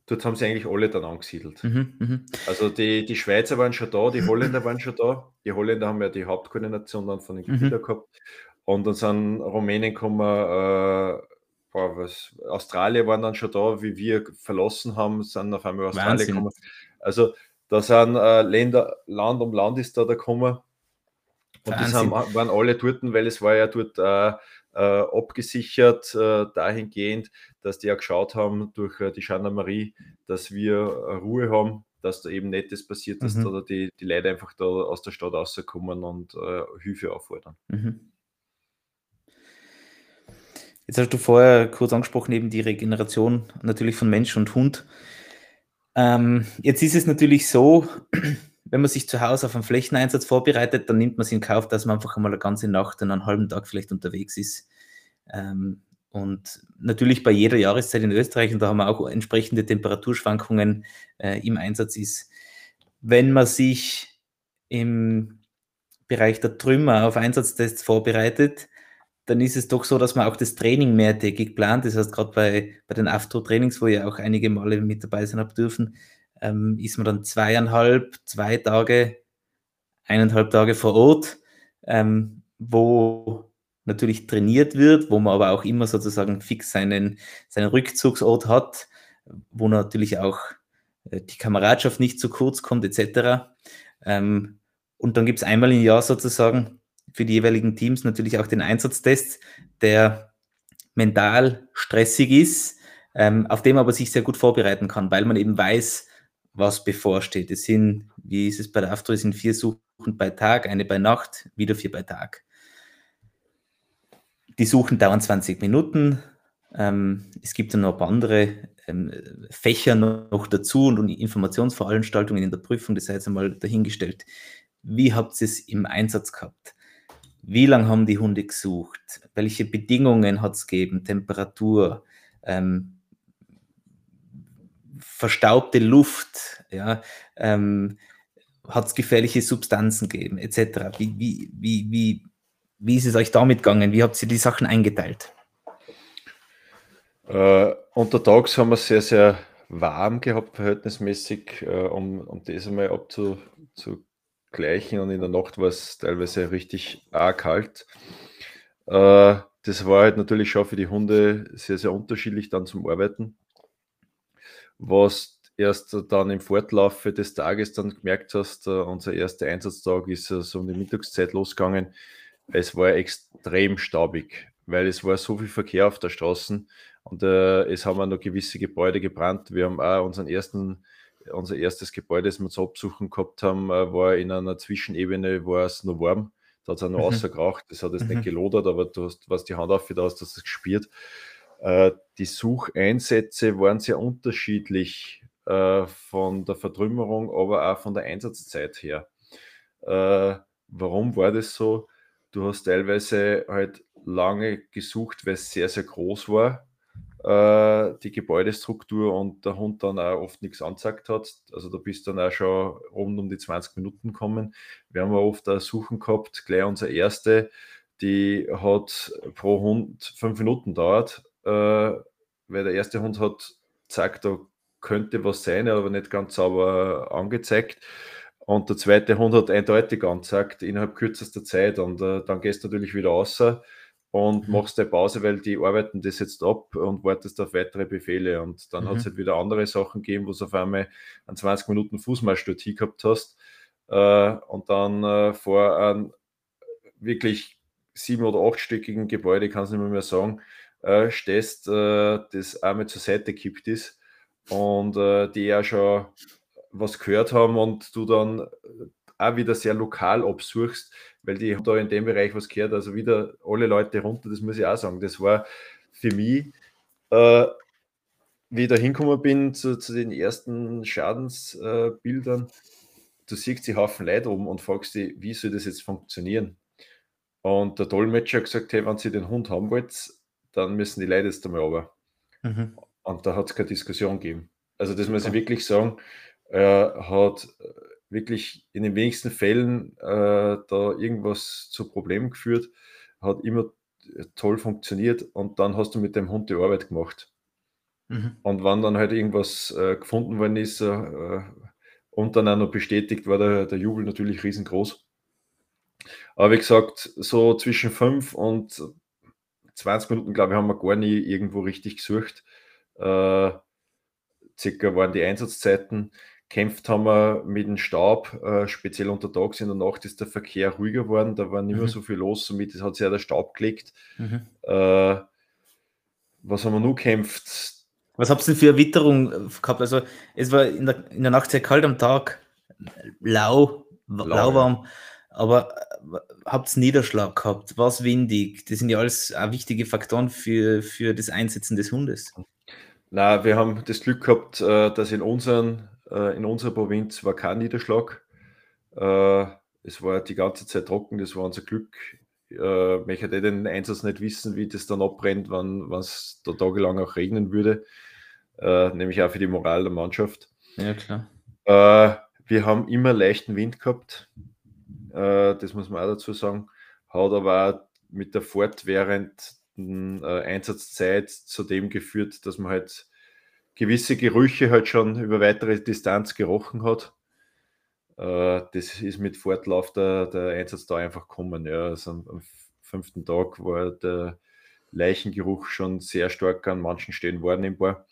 S1: dort haben sie eigentlich alle dann angesiedelt. Mhm, mh. Also die, die Schweizer waren schon da, die Holländer waren schon da. Die Holländer haben ja die Hauptkoordination dann von den Gebieten mhm. gehabt. Und dann sind Rumänien gekommen, äh, boah, was, Australien waren dann schon da, wie wir verlassen haben, sind auf einmal Australien gekommen. Also da sind äh, Länder, Land um Land ist da gekommen. Und Wahnsinn. das haben, waren alle dort, weil es war ja dort äh, abgesichert äh, dahingehend, dass die ja geschaut haben durch äh, die Gendarmerie, dass wir äh, Ruhe haben, dass da eben nicht das passiert, dass mhm. da die, die Leute einfach da aus der Stadt rauskommen und äh, Hilfe auffordern. Mhm.
S2: Jetzt hast du vorher kurz angesprochen, eben die Regeneration natürlich von Mensch und Hund. Ähm, jetzt ist es natürlich so, wenn man sich zu Hause auf einen Flächeneinsatz vorbereitet, dann nimmt man es in Kauf, dass man einfach einmal eine ganze Nacht und einen halben Tag vielleicht unterwegs ist. Ähm, und natürlich bei jeder Jahreszeit in Österreich, und da haben wir auch entsprechende Temperaturschwankungen äh, im Einsatz ist, wenn man sich im Bereich der Trümmer auf Einsatztests vorbereitet, dann ist es doch so, dass man auch das Training mehrtägig plant. Das heißt, gerade bei, bei den AFTO-Trainings, wo ihr auch einige Male mit dabei sein habt dürfen, ähm, ist man dann zweieinhalb, zwei Tage, eineinhalb Tage vor Ort, ähm, wo natürlich trainiert wird, wo man aber auch immer sozusagen fix seinen, seinen Rückzugsort hat, wo natürlich auch äh, die Kameradschaft nicht zu kurz kommt, etc. Ähm, und dann gibt es einmal im Jahr sozusagen für die jeweiligen Teams natürlich auch den Einsatztest, der mental stressig ist, ähm, auf dem aber sich sehr gut vorbereiten kann, weil man eben weiß, was bevorsteht. Es sind, wie ist es bei der AFTRO, es sind vier Suchen bei Tag, eine bei Nacht, wieder vier bei Tag. Die Suchen dauern 20 Minuten. Ähm, es gibt dann noch andere ähm, Fächer noch dazu und, und Informationsveranstaltungen in der Prüfung, das sei jetzt einmal dahingestellt. Wie habt ihr es im Einsatz gehabt? Wie lange haben die Hunde gesucht? Welche Bedingungen hat es gegeben? Temperatur, ähm, verstaubte Luft, ja, ähm, hat es gefährliche Substanzen gegeben, etc. Wie, wie, wie, wie, wie ist es euch damit gegangen? Wie habt ihr die Sachen eingeteilt?
S1: Äh, untertags haben wir es sehr, sehr warm gehabt, verhältnismäßig, äh, um, um das einmal abzugleichen. Und in der Nacht war es teilweise richtig arg kalt. Äh, das war halt natürlich schon für die Hunde sehr, sehr unterschiedlich dann zum Arbeiten was erst dann im Fortlaufe des Tages dann gemerkt hast, uh, unser erster Einsatztag ist uh, so um die Mittagszeit losgegangen. Es war extrem staubig, weil es war so viel Verkehr auf der Straße und uh, es haben auch noch gewisse Gebäude gebrannt. Wir haben auch unseren ersten, unser erstes Gebäude, das wir zu absuchen gehabt haben, war in einer Zwischenebene, war es noch warm. Da hat es auch noch mhm. rausgeraucht. Das hat jetzt mhm. nicht gelodert, aber du hast, was die Hand auf, da hast du das gespürt. Äh, die Sucheinsätze waren sehr unterschiedlich äh, von der Vertrümmerung, aber auch von der Einsatzzeit her. Äh, warum war das so? Du hast teilweise halt lange gesucht, weil es sehr, sehr groß war, die Gebäudestruktur und der Hund dann auch oft nichts angezeigt hat. Also da bist dann auch schon rund um die 20 Minuten gekommen. Wir haben oft auch Suchen gehabt, gleich unser erste, die hat pro Hund fünf Minuten dauert äh, weil der erste Hund hat gesagt, da könnte was sein, aber nicht ganz sauber angezeigt. Und der zweite Hund hat eindeutig angezeigt innerhalb kürzester Zeit. Und äh, dann gehst du natürlich wieder raus und mhm. machst eine Pause, weil die arbeiten das jetzt ab und wartest auf weitere Befehle. Und dann mhm. hat es halt wieder andere Sachen gegeben, wo du auf einmal einen 20 Minuten Fußmarsch dort gehabt hast. Äh, und dann äh, vor einem wirklich sieben- oder achtstöckigen Gebäude, kann es nicht mehr, mehr sagen, äh, stehst, äh, das einmal zur Seite kippt ist und äh, die ja schon was gehört haben und du dann auch wieder sehr lokal absuchst, weil die haben da in dem Bereich was gehört, also wieder alle Leute runter, das muss ich auch sagen. Das war für mich, äh, wie ich da hingekommen bin zu, zu den ersten Schadensbildern, äh, du siehst die Haufen Leute oben und fragst dich, wie soll das jetzt funktionieren? Und der Dolmetscher hat gesagt, hey, wenn Sie den Hund haben wollt, dann müssen die Leute jetzt einmal runter. Mhm. Und da hat es keine Diskussion gegeben. Also das muss ich wirklich sagen, er hat wirklich in den wenigsten Fällen äh, da irgendwas zu Problemen geführt, hat immer toll funktioniert und dann hast du mit dem Hund die Arbeit gemacht. Mhm. Und wenn dann halt irgendwas äh, gefunden worden ist äh, und dann auch noch bestätigt, war der, der Jubel natürlich riesengroß. Aber wie gesagt, so zwischen 5 und 20 Minuten, glaube ich, haben wir gar nie irgendwo richtig gesucht. Äh, circa waren die Einsatzzeiten. Kämpft haben wir mit dem Staub, äh, speziell untertags in der Nacht ist der Verkehr ruhiger geworden, da war nicht mehr mhm. so viel los, somit hat sich ja der Staub gelegt. Mhm. Äh, was haben wir nur kämpft?
S2: Was habt ihr denn für eine Witterung gehabt? Also, es war in der, in der Nacht sehr kalt am Tag, lau, lau lauwarm, ja. Aber äh, habt ihr Niederschlag gehabt? War es windig? Das sind ja alles auch wichtige Faktoren für, für das Einsetzen des Hundes.
S1: Na, wir haben das Glück gehabt, äh, dass in unseren äh, in unserer Provinz war kein Niederschlag. Es war die ganze Zeit trocken, das war unser Glück. Ich hätte den Einsatz nicht wissen, wie das dann abbrennt, wenn es da tagelang auch regnen würde. nämlich auch für die Moral der Mannschaft.
S2: Ja, klar.
S1: wir haben immer leichten Wind gehabt. Das muss man auch dazu sagen. Hat aber mit der fortwährenden Einsatzzeit zu dem geführt, dass man halt gewisse Gerüche halt schon über weitere Distanz gerochen hat. Äh, das ist mit Fortlauf der, der da einfach gekommen. Ja. Also am, am, fünften Tag war der Leichengeruch schon sehr stark an manchen Stellen wahrnehmbar.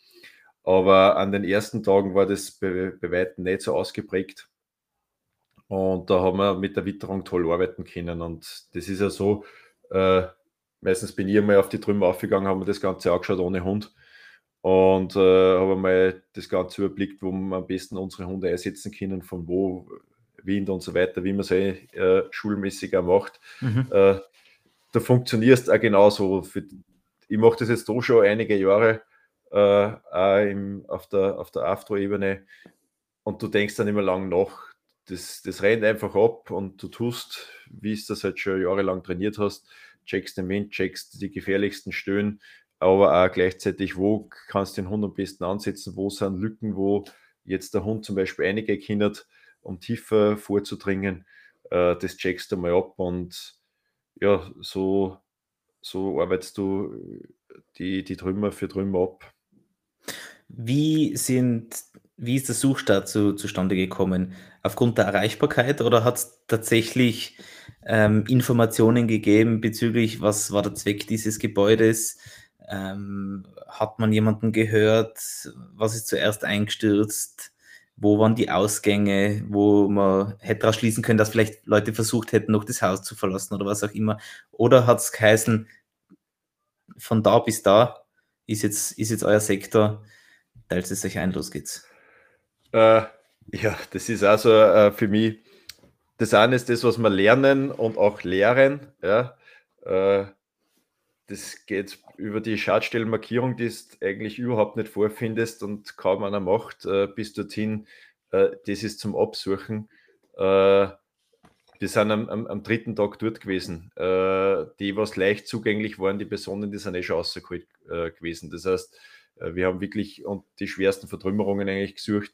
S1: Aber an den ersten Tagen war das bei, bei weitem nicht so ausgeprägt. Und da haben wir mit der Witterung toll arbeiten können. Und das ist ja so, äh, meistens bin ich einmal auf die Trümmer aufgegangen, haben wir das Ganze angeschaut ohne Hund und äh, habe mal das Ganze überblickt, wo wir am besten unsere Hunde einsetzen können, von wo, Wind und so weiter, wie man es äh, schulmäßig auch macht. Mhm. Äh, da funktioniert es auch genauso. Für, ich mache das jetzt auch schon einige Jahre äh, im, auf der, auf der Aftro-Ebene und du denkst dann immer lang nach. Das, das rennt einfach ab und du tust, wie es das halt schon jahrelang trainiert hast, checkst den Wind, checkst die gefährlichsten Stöhnen, aber auch gleichzeitig, wo kannst du den Hund am besten ansetzen, wo sind Lücken, wo jetzt der Hund zum Beispiel einige kindert, um tiefer vorzudringen, äh, das checkst du mal ab und ja, so, so arbeitest du die, die Trümmer für Trümmer ab.
S2: Wie sind, wie ist der Suchstart zu, zustande gekommen? Aufgrund der Erreichbarkeit oder hat es tatsächlich ähm, Informationen gegeben bezüglich, was war der Zweck dieses Gebäudes? Ähm, hat man jemanden gehört? Was ist zuerst eingestürzt? Wo waren die Ausgänge, wo man hätte daraus schließen können, dass vielleicht Leute versucht hätten, noch das Haus zu verlassen oder was auch immer? Oder hat es geheißen, von da bis da ist jetzt, ist jetzt euer Sektor, teilt es euch ein, los geht's?
S1: Äh, ja, das ist also äh, für mich, das eine ist das, was wir lernen und auch lehren. Ja. Äh, das geht über die Schadstellenmarkierung, die du eigentlich überhaupt nicht vorfindest und kaum einer macht, äh, bis dorthin. Äh, das ist zum Absuchen. Äh, wir sind am, am, am, dritten Tag dort gewesen. Äh, die, was leicht zugänglich waren, die Personen, die sind eh schon rausgeholt äh, gewesen. Das heißt, wir haben wirklich und die schwersten Vertrümmerungen eigentlich gesucht.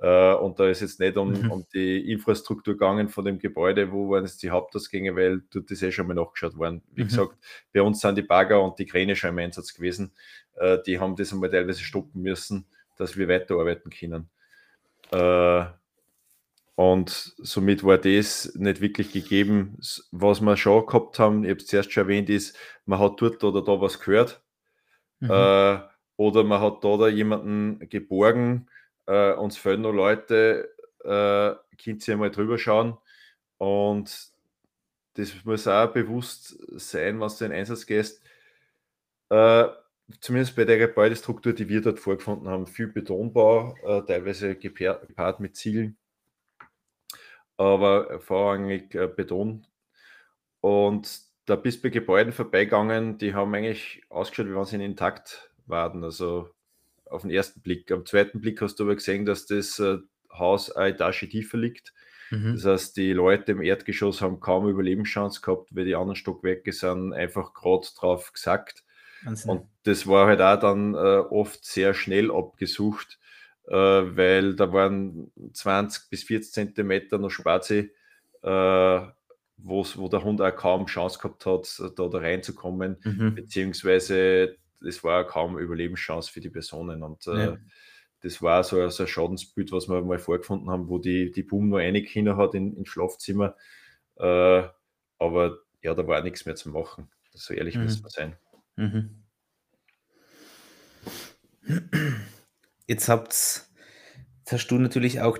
S1: Äh, und da ist jetzt nicht um, mhm. um, die Infrastruktur gegangen von dem Gebäude, wo waren jetzt die Hauptausgänge, weil dort ist eh schon mal nachgeschaut worden. Wie mhm. gesagt, bei uns sind die Bagger und die Kräne schon im Einsatz gewesen. Äh, die haben das einmal teilweise stoppen müssen, dass wir weiterarbeiten können. Äh, und somit war das nicht wirklich gegeben. Was wir schon gehabt haben, ich habe es zuerst schon erwähnt, ist, man hat dort oder da was gehört. Mhm. Oder man hat da, da jemanden geborgen, äh, uns fehlen noch Leute, äh, könnt ihr mal drüber schauen. Und das muss auch bewusst sein, was du in Einsatz gehst. Äh, zumindest bei der Gebäudestruktur, die wir dort vorgefunden haben, viel Betonbau, äh, teilweise gepaart mit Ziegeln, aber vorrangig äh, Beton. Und da bist du bei Gebäuden vorbeigegangen, die haben eigentlich ausgeschaut, wie wenn sie intakt waren. Also auf den ersten Blick. Am zweiten Blick hast du aber gesehen, dass das äh, Haus eine Etage tiefer liegt. Mhm. Das heißt, die Leute im Erdgeschoss haben kaum Überlebenschance gehabt, weil die anderen Stockwerke sind einfach gerade drauf gesackt. Wahnsinn. Und das war halt auch dann äh, oft sehr schnell abgesucht, äh, weil da waren 20 bis 40 Zentimeter noch Spazi, äh, wo der Hund auch kaum Chance gehabt hat, da, da reinzukommen, mhm. beziehungsweise es war kaum Überlebenschance für die Personen. Und äh, ja. das war so, so, ein Schadensbild, was wir mal vorgefunden haben, wo die, die Boom nur eine Kinder hat in, ins Schlafzimmer. Äh, aber ja, da war nichts mehr zu machen. So ehrlich mhm. muss man sein. Mhm.
S2: Jetzt habt jetzt hast du natürlich auch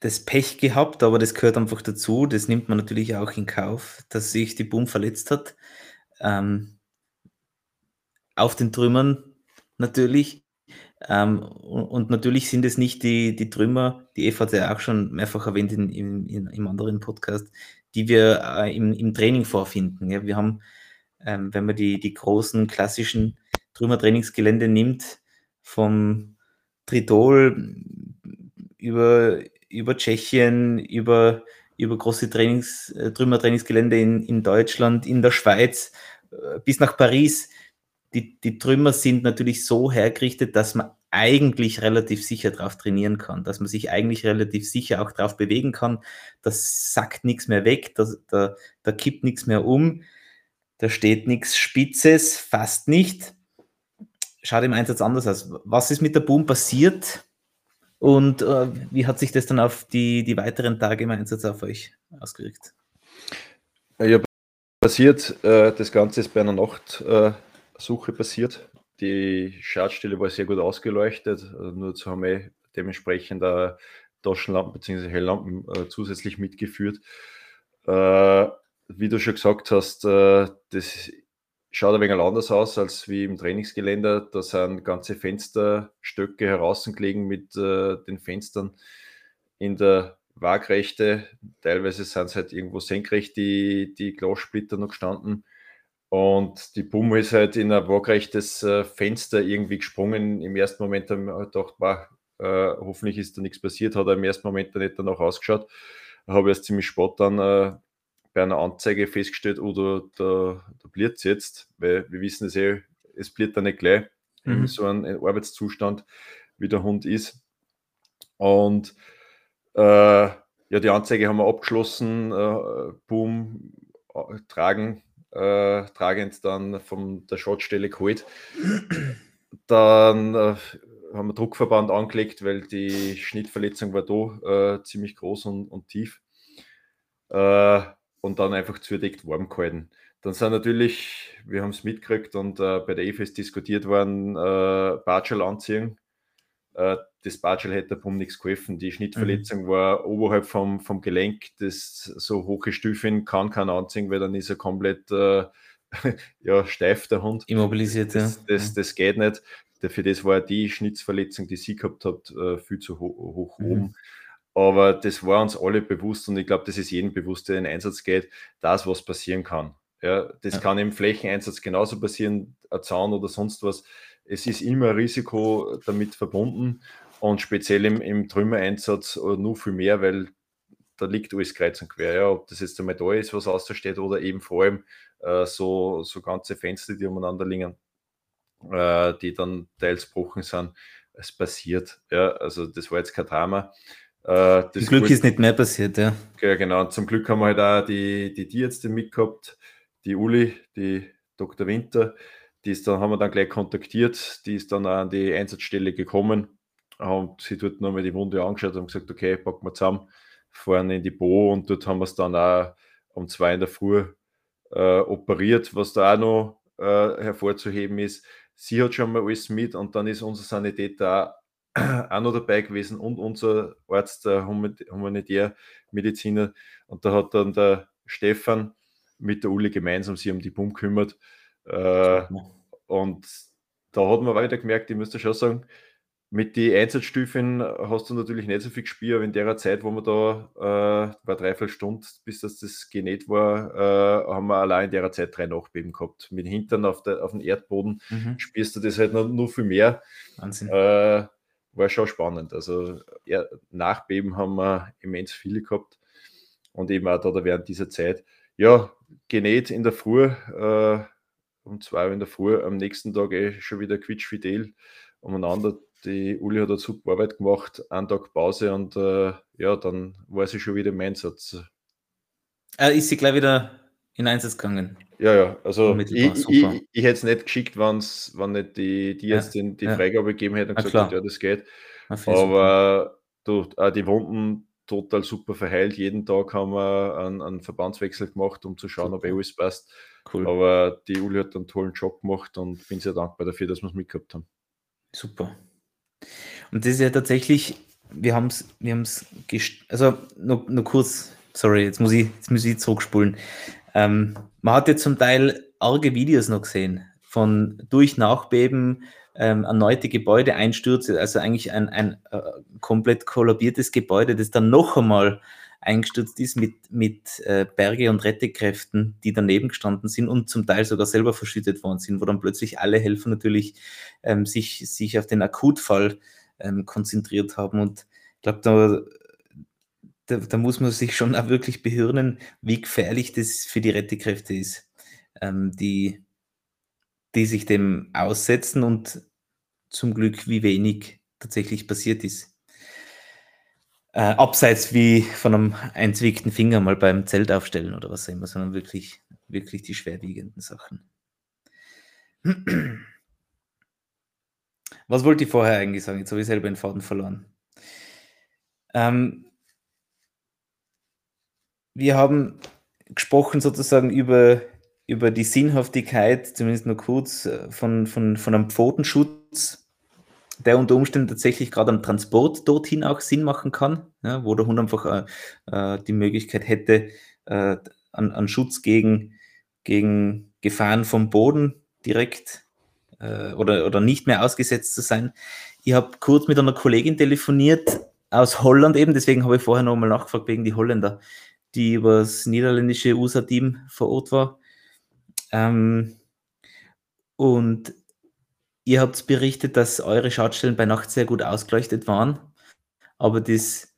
S2: das Pech gehabt, aber das gehört einfach dazu. Das nimmt man natürlich auch in Kauf, dass sich die Boom verletzt hat. Ähm, auf den Trümmern natürlich. Ähm, und, natürlich sind es nicht die, die Trümmer, die Eva hat ja auch schon mehrfach erwähnt in, in, in, im anderen Podcast, die wir äh, im, im Training vorfinden. Ja, wir haben ähm, wenn man die, die großen klassischen Trümmertrainingsgelände nimmt, vom Tritol über, über Tschechien, über, über große Trainings, äh, Trümmertrainingsgelände in, in Deutschland, in der Schweiz, äh, bis nach Paris. Die, die Trümmer sind natürlich so hergerichtet, dass man eigentlich relativ sicher drauf trainieren kann, dass man sich eigentlich relativ sicher auch drauf bewegen kann. Das sackt nichts mehr weg, da, da, da kippt nichts mehr um. Da steht nichts Spitzes, fast nicht. Schaut im Einsatz anders aus. Was ist mit der Boom passiert und äh, wie hat sich das dann auf die, die weiteren Tage im Einsatz auf euch ausgewirkt?
S1: Ja, passiert, äh, das Ganze ist bei einer Nachtsuche äh, passiert. Die Schadstelle war sehr gut ausgeleuchtet, also nur zu haben wir dementsprechend Taschenlampen bzw. Helllampen äh, zusätzlich mitgeführt. Äh, wie du schon gesagt hast, äh, das schaut ein wenig anders aus als wie im Trainingsgelände. Da sind ganze Fensterstöcke herausgelegen mit äh, den Fenstern in der Waagrechte. Teilweise sind es halt irgendwo senkrecht die, die Glassplitter noch gestanden. Und die Bumme ist halt in ein waagrechtes äh, Fenster irgendwie gesprungen. Im ersten Moment haben wir gedacht, bah, äh, hoffentlich ist da nichts passiert. Hat er im ersten Moment nicht danach ausgeschaut. Habe erst ziemlich spät dann äh, bei einer Anzeige festgestellt, oder oh, da, da bliert es jetzt, weil wir wissen es eh, es bliert da nicht gleich mhm. so einem Arbeitszustand, wie der Hund ist. Und äh, ja, die Anzeige haben wir abgeschlossen, boom, äh, tragen, äh, tragend dann von der Schadstelle geholt. Dann äh, haben wir Druckverband angelegt, weil die Schnittverletzung war da äh, ziemlich groß und, und tief. Äh, und dann einfach zudeckt warm gehalten. Dann sind natürlich, wir haben es mitgekriegt und äh, bei der EFS diskutiert worden, äh, Bargel anziehen. Das Bargel hätte Pump nichts geholfen. Die Schnittverletzung mhm. war oberhalb vom, vom Gelenk, das so hohe Stufen kann keiner anziehen, weil dann ist er komplett äh, ja, steif, der Hund.
S2: Immobilisiert,
S1: das, ja. Das, das, das geht nicht. Für das war die Schnittverletzung, die sie gehabt hat, äh, viel zu ho hoch mhm. oben. Aber das war uns alle bewusst und ich glaube, das ist jedem bewusst, der in den Einsatz geht, dass was passieren kann. Ja, das ja. kann im Flächeneinsatz genauso passieren, ein Zaun oder sonst was. Es ist immer ein Risiko damit verbunden und speziell im, im Trümmereinsatz nur viel mehr, weil da liegt alles kreuz und quer. Ja, ob das jetzt einmal da ist, was aussteht oder eben vor allem äh, so, so ganze Fenster, die umeinander liegen, äh, die dann teils gebrochen sind. Es passiert. Ja, also das war jetzt kein Drama.
S2: Äh, Zum Glück ist nicht mehr passiert, ja.
S1: Ja, genau. Und zum Glück haben wir halt auch die, die Tierärzte mitgehabt, die Uli, die Dr. Winter, die ist dann, haben wir dann gleich kontaktiert, die ist dann an die Einsatzstelle gekommen, und sie dort nochmal die Wunde angeschaut und gesagt, okay, packen wir zusammen, fahren in die Bo und dort haben wir es dann auch um zwei in der Früh äh, operiert, was da auch noch äh, hervorzuheben ist. Sie hat schon mal alles mit und dann ist unser Sanitäter auch noch dabei gewesen und unser Arzt, der Humanitärmediziner. Und da hat dann der Stefan mit der Uli gemeinsam sich um die Pumpe kümmert. Äh, und da hat man weiter gemerkt, ich müsste schon sagen, mit den Einsatzstufen hast du natürlich nicht so viel gespürt, aber in der Zeit, wo man da äh, war dreiviertel Stunden, bis das, das genäht war, äh, haben wir allein in der Zeit drei Nachbeben gehabt. Mit Hintern auf, der, auf dem Erdboden mhm. spürst du das halt noch, noch viel mehr. Wahnsinn. Äh, war schon spannend. Also ja, Nachbeben haben wir immens viele gehabt und eben auch da während dieser Zeit. Ja, genäht in der Früh, äh, um zwei Uhr in der Früh, am nächsten Tag eh schon wieder quietschfidel umeinander die Uli hat eine super Arbeit gemacht, einen Tag Pause und äh, ja, dann war sie schon wieder im Einsatz.
S2: Äh, ist sie gleich wieder in Einsatz gegangen?
S1: Ja, ja, also ich, ich, ich, ich, hätte es nicht geschickt, wenn's, wenn nicht die, die ja, jetzt den, die ja. Freigabe gegeben hätten und gesagt hätten, ja, das geht. Aber du, auch die Wunden total super verheilt. Jeden Tag haben wir einen, einen Verbandswechsel gemacht, um zu schauen, super. ob alles passt. Cool. Aber die Uli hat einen tollen Job gemacht und bin sehr dankbar dafür, dass wir es mitgehabt haben.
S2: Super. Und das ist ja tatsächlich, wir haben es, wir haben es, also nur, nur kurz, sorry, jetzt muss ich, jetzt muss ich zurückspulen. Ähm, man hat ja zum Teil arge Videos noch gesehen von durch Nachbeben, ähm, erneute Gebäudeeinstürze, also eigentlich ein, ein äh, komplett kollabiertes Gebäude, das dann noch einmal eingestürzt ist mit, mit äh, Berge- und Rettekräften, die daneben gestanden sind und zum Teil sogar selber verschüttet worden sind, wo dann plötzlich alle Helfer natürlich ähm, sich, sich auf den Akutfall ähm, konzentriert haben. Und ich glaube, da, da, da, muss man sich schon auch wirklich behirnen, wie gefährlich das für die Rettekräfte ist, ähm, die, die sich dem aussetzen und zum Glück, wie wenig tatsächlich passiert ist. Äh, abseits wie von einem einzwickten Finger mal beim Zelt aufstellen oder was auch immer, sondern wirklich, wirklich die schwerwiegenden Sachen. Was wollte ich vorher eigentlich sagen? Jetzt habe ich selber den Faden verloren. Ähm, wir haben gesprochen sozusagen über, über die Sinnhaftigkeit, zumindest nur kurz, äh, von, von, von einem Pfotenschutz, der unter Umständen tatsächlich gerade am Transport dorthin auch Sinn machen kann, ja, wo der Hund einfach äh, äh die Möglichkeit hätte, äh, an, an Schutz gegen, gegen Gefahren vom Boden direkt äh, oder, oder nicht mehr ausgesetzt zu sein. Ich habe kurz mit einer Kollegin telefoniert aus Holland eben, deswegen habe ich vorher nochmal nachgefragt wegen die Holländer, die über das niederländische USA-Team vor Ort war. Ähm, und ihr habt berichtet, dass eure Schadstellen bei Nacht sehr gut ausgeleuchtet waren, aber das,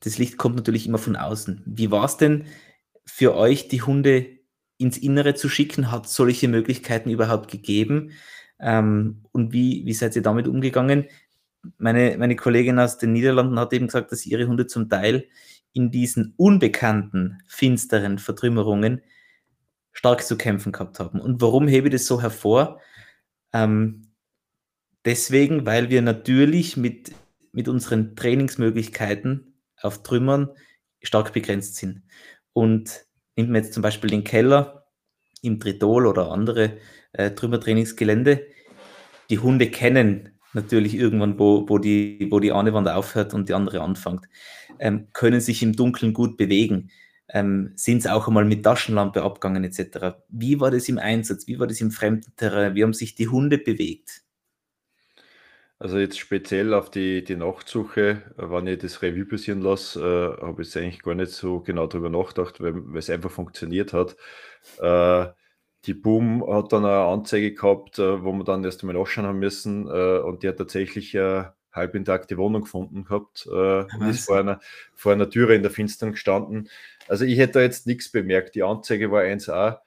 S2: das Licht kommt natürlich immer von außen. Wie war es denn für euch, die Hunde ins Innere zu schicken? Hat es solche Möglichkeiten überhaupt gegeben? Ähm, und wie, wie seid ihr damit umgegangen? Meine, meine Kollegin aus den Niederlanden hat eben gesagt, dass ihre Hunde zum Teil in diesen unbekannten, finsteren Vertrümmerungen stark zu kämpfen gehabt haben. Und warum hebe ich das so hervor? Ähm, deswegen, weil wir natürlich mit, mit unseren Trainingsmöglichkeiten auf Trümmern stark begrenzt sind. Und nimmt man jetzt zum Beispiel den Keller im Tritol oder andere äh, Trümmertrainingsgelände. Die Hunde kennen natürlich irgendwann, wo, wo, die, wo die eine Wand aufhört und die andere anfängt, ähm, können sich im Dunkeln gut bewegen, ähm, sind es auch einmal mit Taschenlampe abgegangen etc. Wie war das im Einsatz? Wie war das im fremden Terrain? Wie haben sich die Hunde bewegt?
S1: Also jetzt speziell auf die, die Nachtsuche, wenn ich das Revue passieren lasse, äh, habe ich eigentlich gar nicht so genau darüber nachgedacht, weil, es einfach funktioniert hat. Äh, die Boom hat dann eine Anzeige gehabt, äh, wo wir dann erst einmal nachschauen haben müssen äh, und die hat tatsächlich eine halb intakte Wohnung gefunden gehabt äh, und ist vor einer, vor einer Türe in der Finstern gestanden. Also ich hätte da jetzt nichts bemerkt. Die Anzeige war 1a.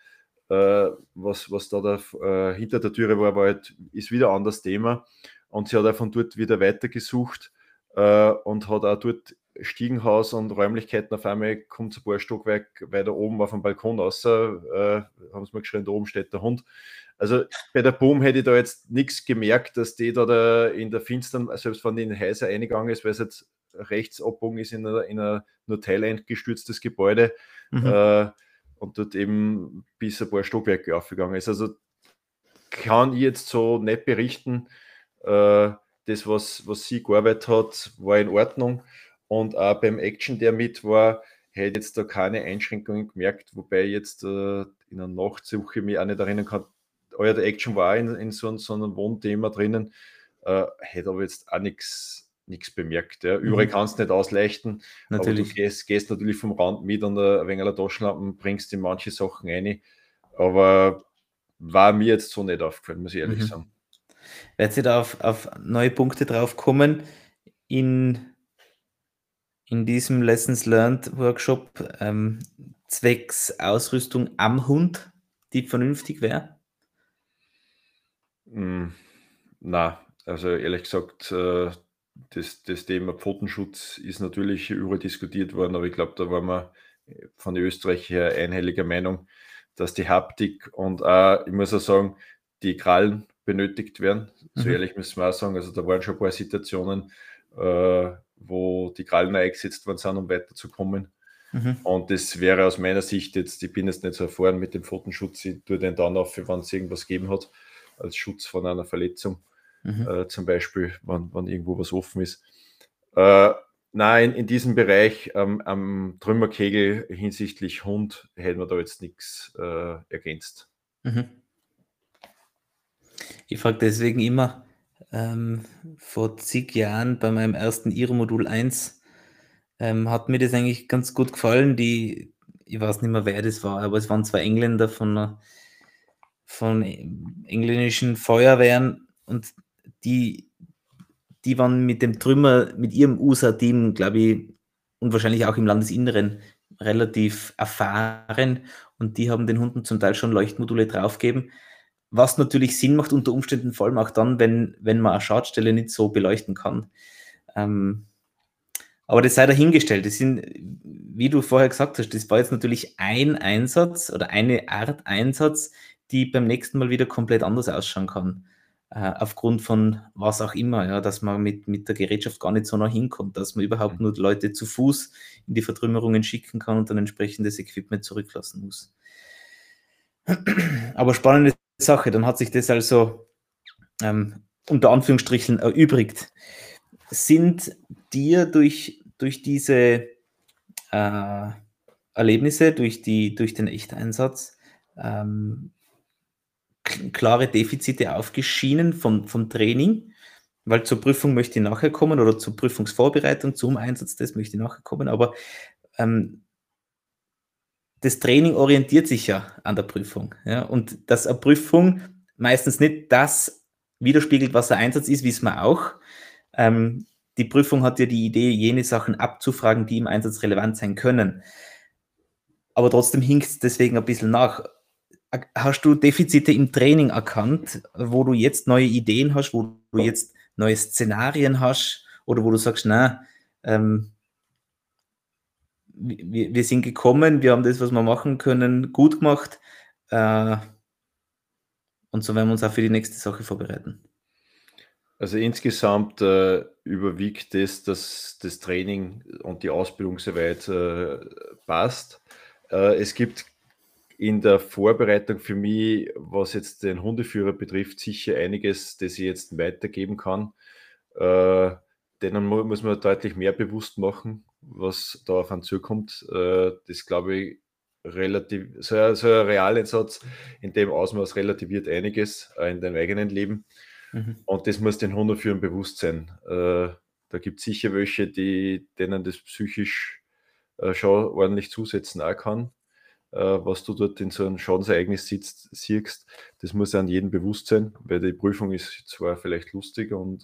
S1: Äh, was, was da, da hinter der Türe war, war halt, ist wieder ein anderes Thema. Und sie hat auch von dort wieder weitergesucht äh, und hat auch dort Stiegenhaus und Räumlichkeiten auf einmal kommt ein paar Stockwerk weiter oben auf dem Balkon raus, äh, haben sie mir geschrieben, da oben steht der Hund. Also bei der Boom hätte ich da jetzt nichts gemerkt, dass die da, da in der Finstern, selbst wenn die in den Häuser eingegangen ist, weil es jetzt rechts abbogen ist in ein nur teilengestürztes Gebäude mhm. äh, und dort eben bis ein paar Stockwerke aufgegangen ist. Also kann ich jetzt so nicht berichten, das, was, was sie gearbeitet hat, war in Ordnung und auch beim Action, der mit war, hätte jetzt da keine Einschränkungen gemerkt, wobei jetzt äh, in einer Nachtsuche mich auch nicht erinnern kann. Euer Action war in, in so, so, einem Wohnthema drinnen, äh, hätte aber jetzt auch nichts bemerkt. Ja. Überall mhm. kannst du nicht ausleuchten, natürlich. aber du gehst, gehst, natürlich vom Rand mit und ein wenig eine Taschenlampen, bringst in manche Sachen rein, aber war mir jetzt so nicht aufgefallen, muss ich ehrlich mhm. sagen.
S2: Werdet ihr da auf, auf neue Punkte drauf kommen in in diesem Lessons Learned Workshop ähm, zwecks Ausrüstung am Hund, die vernünftig wäre?
S1: Mm, na, also ehrlich gesagt, äh, das, das Thema Pfotenschutz ist natürlich überall diskutiert worden, aber ich glaube, da waren wir von den Österreichern her einhelliger Meinung, dass die Haptik und auch, ich muss auch sagen, die Krallen benötigt werden. So mhm. ehrlich müssen wir auch sagen. Also da waren schon ein paar Situationen, äh, wo die Krallen eingesetzt worden sind, um weiterzukommen. Mhm. Und das wäre aus meiner Sicht jetzt, ich bin jetzt nicht so erfahren mit dem Pfotenschutz, ich tue den dann auf, wenn es irgendwas gegeben hat, als Schutz von einer Verletzung, mhm. äh, zum Beispiel, wenn, wenn irgendwo was offen ist. Äh, nein, in, diesem Bereich ähm, am Trümmerkegel hinsichtlich Hund hätten wir da jetzt nichts äh, ergänzt. Mhm.
S2: Ich frage deswegen immer, ähm, vor zig Jahren bei meinem ersten IRO-Modul 1 ähm, hat mir das eigentlich ganz gut gefallen. Die, ich weiß nicht mehr, wer das war, aber es waren zwei Engländer von, von englischen Feuerwehren und die, die waren mit dem Trümmer, mit ihrem USA-Team, glaube ich, und wahrscheinlich auch im Landesinneren relativ erfahren und die haben den Hunden zum Teil schon Leuchtmodule draufgegeben was natürlich Sinn macht unter Umständen, vor allem auch dann, wenn, wenn man eine Schadstelle nicht so beleuchten kann. Ähm, aber das sei dahingestellt. Das sind, wie du vorher gesagt hast, das war jetzt natürlich ein Einsatz oder eine Art Einsatz, die beim nächsten Mal wieder komplett anders ausschauen kann. Äh, aufgrund von was auch immer, ja, dass man mit, mit der Gerätschaft gar nicht so nah hinkommt, dass man überhaupt nur Leute zu Fuß in die Vertrümmerungen schicken kann und dann entsprechendes Equipment zurücklassen muss. Aber spannende Sache. Dann hat sich das also ähm, unter Anführungsstrichen erübrigt. Sind dir durch, durch diese äh, Erlebnisse, durch, die, durch den Echteinsatz, ähm, klare Defizite aufgeschienen vom, vom Training? Weil zur Prüfung möchte ich nachher kommen oder zur Prüfungsvorbereitung, zum Einsatz, das möchte ich nachher kommen. Aber ähm, das Training orientiert sich ja an der Prüfung. Ja? Und dass eine Prüfung meistens nicht das widerspiegelt, was der Einsatz ist, wissen wir auch. Ähm, die Prüfung hat ja die Idee, jene Sachen abzufragen, die im Einsatz relevant sein können. Aber trotzdem hinkt es deswegen ein bisschen nach. Hast du Defizite im Training erkannt, wo du jetzt neue Ideen hast, wo du jetzt neue Szenarien hast oder wo du sagst, na, ähm, wir, wir sind gekommen, wir haben das, was wir machen können, gut gemacht. Äh, und so werden wir uns auch für die nächste Sache vorbereiten.
S1: Also insgesamt äh, überwiegt das, dass das Training und die Ausbildung soweit äh, passt. Äh, es gibt in der Vorbereitung für mich, was jetzt den Hundeführer betrifft, sicher einiges, das ich jetzt weitergeben kann. Äh, denen muss man deutlich mehr bewusst machen was da auf einen zukommt. Äh, das glaube ich relativ, so, ein, so ein Realeinsatz in dem Ausmaß relativiert einiges äh, in deinem eigenen Leben. Mhm. Und das muss den Hundeführern bewusst sein. Äh, da gibt es sicher welche, die, denen das psychisch schon ordentlich zusetzen auch kann. was du dort in so einem Schadensereignis sitzt, siehst, das muss an jedem bewusst sein, weil die Prüfung ist zwar vielleicht lustig und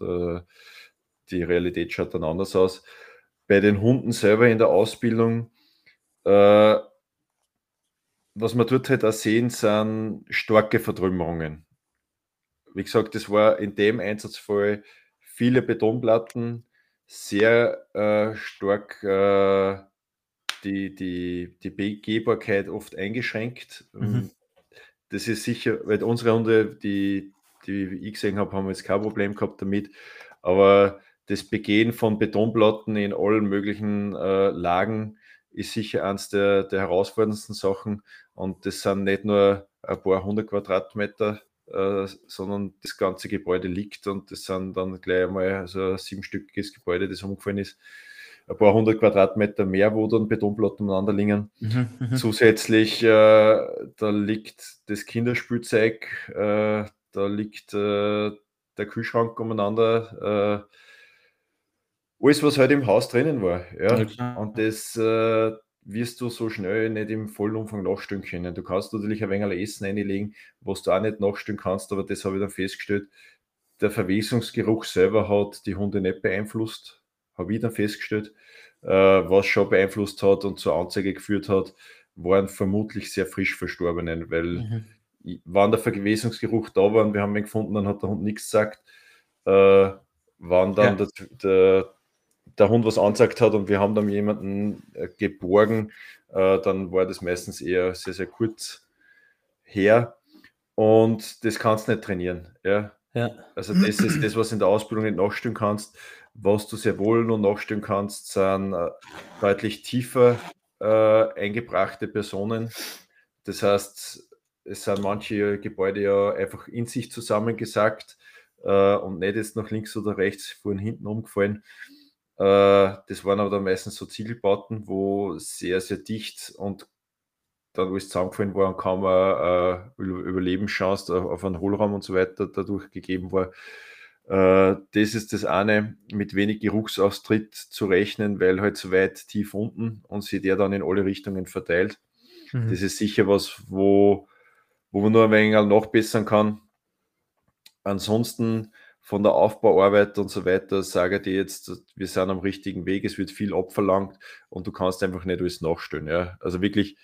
S1: die Realität schaut dann anders aus bei den Hunden selber in der Ausbildung, äh, was man dort halt auch sehen, sind starke Vertrümmerungen. Wie gesagt, das war in dem Einsatzfall viele Betonplatten, sehr äh, stark äh, die, die, die Begehbarkeit oft eingeschränkt. Mhm. Das ist sicher, weil unsere Hunde, die, die ich gesehen habe, haben jetzt kein Problem gehabt damit. Aber das Begehen von Betonplatten in allen möglichen äh, Lagen ist sicher eines der, der, herausforderndsten Sachen. Und das sind nicht nur ein paar hundert Quadratmeter, äh, sondern das ganze Gebäude liegt und das sind dann gleich einmal so ein siebenstöckiges Gebäude, das umgefallen ist. ein paar hundert Quadratmeter mehr, wo dann Betonplatten umeinander liegen. Mhm, mhm, Zusätzlich, äh, da liegt das Kinderspielzeug, äh, da liegt äh, der Kühlschrank umeinander. Alles, was halt im Haus drinnen war. Ja. ja und das äh, wirst du so schnell nicht im vollen Umfang nachstellen können. Du kannst natürlich ein wenig Essen einlegen, was du auch nicht nachstellen kannst, aber das habe ich dann festgestellt. Der Verwesungsgeruch selber hat die Hunde nicht beeinflusst, habe ich dann festgestellt. Äh, was schon beeinflusst hat und zur Anzeige geführt hat, waren vermutlich sehr frisch Verstorbenen, weil mhm. wann der Verwesungsgeruch da war und wir haben ihn gefunden, dann hat der Hund nichts gesagt. Äh, wann dann ja. der, der der Hund was angesagt hat und wir haben dann jemanden äh, geborgen, äh, dann war das meistens eher sehr, sehr kurz her. Und das kannst du nicht trainieren. Ja? ja. Also das ist das, was in der Ausbildung nicht nachstellen kannst. Was du sehr wohl noch nachstellen kannst, sind äh, deutlich tiefer äh, eingebrachte Personen. Das heißt, es sind manche Gebäude ja einfach in sich zusammengesackt und nicht jetzt nach links oder rechts vorhin hinten umgefallen. Äh, das waren aber dann meistens so Ziegelbauten, wo sehr, sehr dicht und dann, wo es zusammengefallen war, kaum eine äh, Überlebenschance auf einen Hohlraum und so weiter dadurch gegeben war. Äh, das ist das eine, mit wenig Geruchsaustritt zu rechnen, weil halt so weit tief unten und sich der dann in alle Richtungen verteilt. Mhm. Das ist sicher was, wo, wo man nur ein wenig nachbessern kann. Ansonsten von der Aufbauarbeit und so weiter, sage dir jetzt, wir sind am richtigen Weg, es wird viel abverlangt und du kannst einfach nicht alles nachstellen. Ja? Also wirklich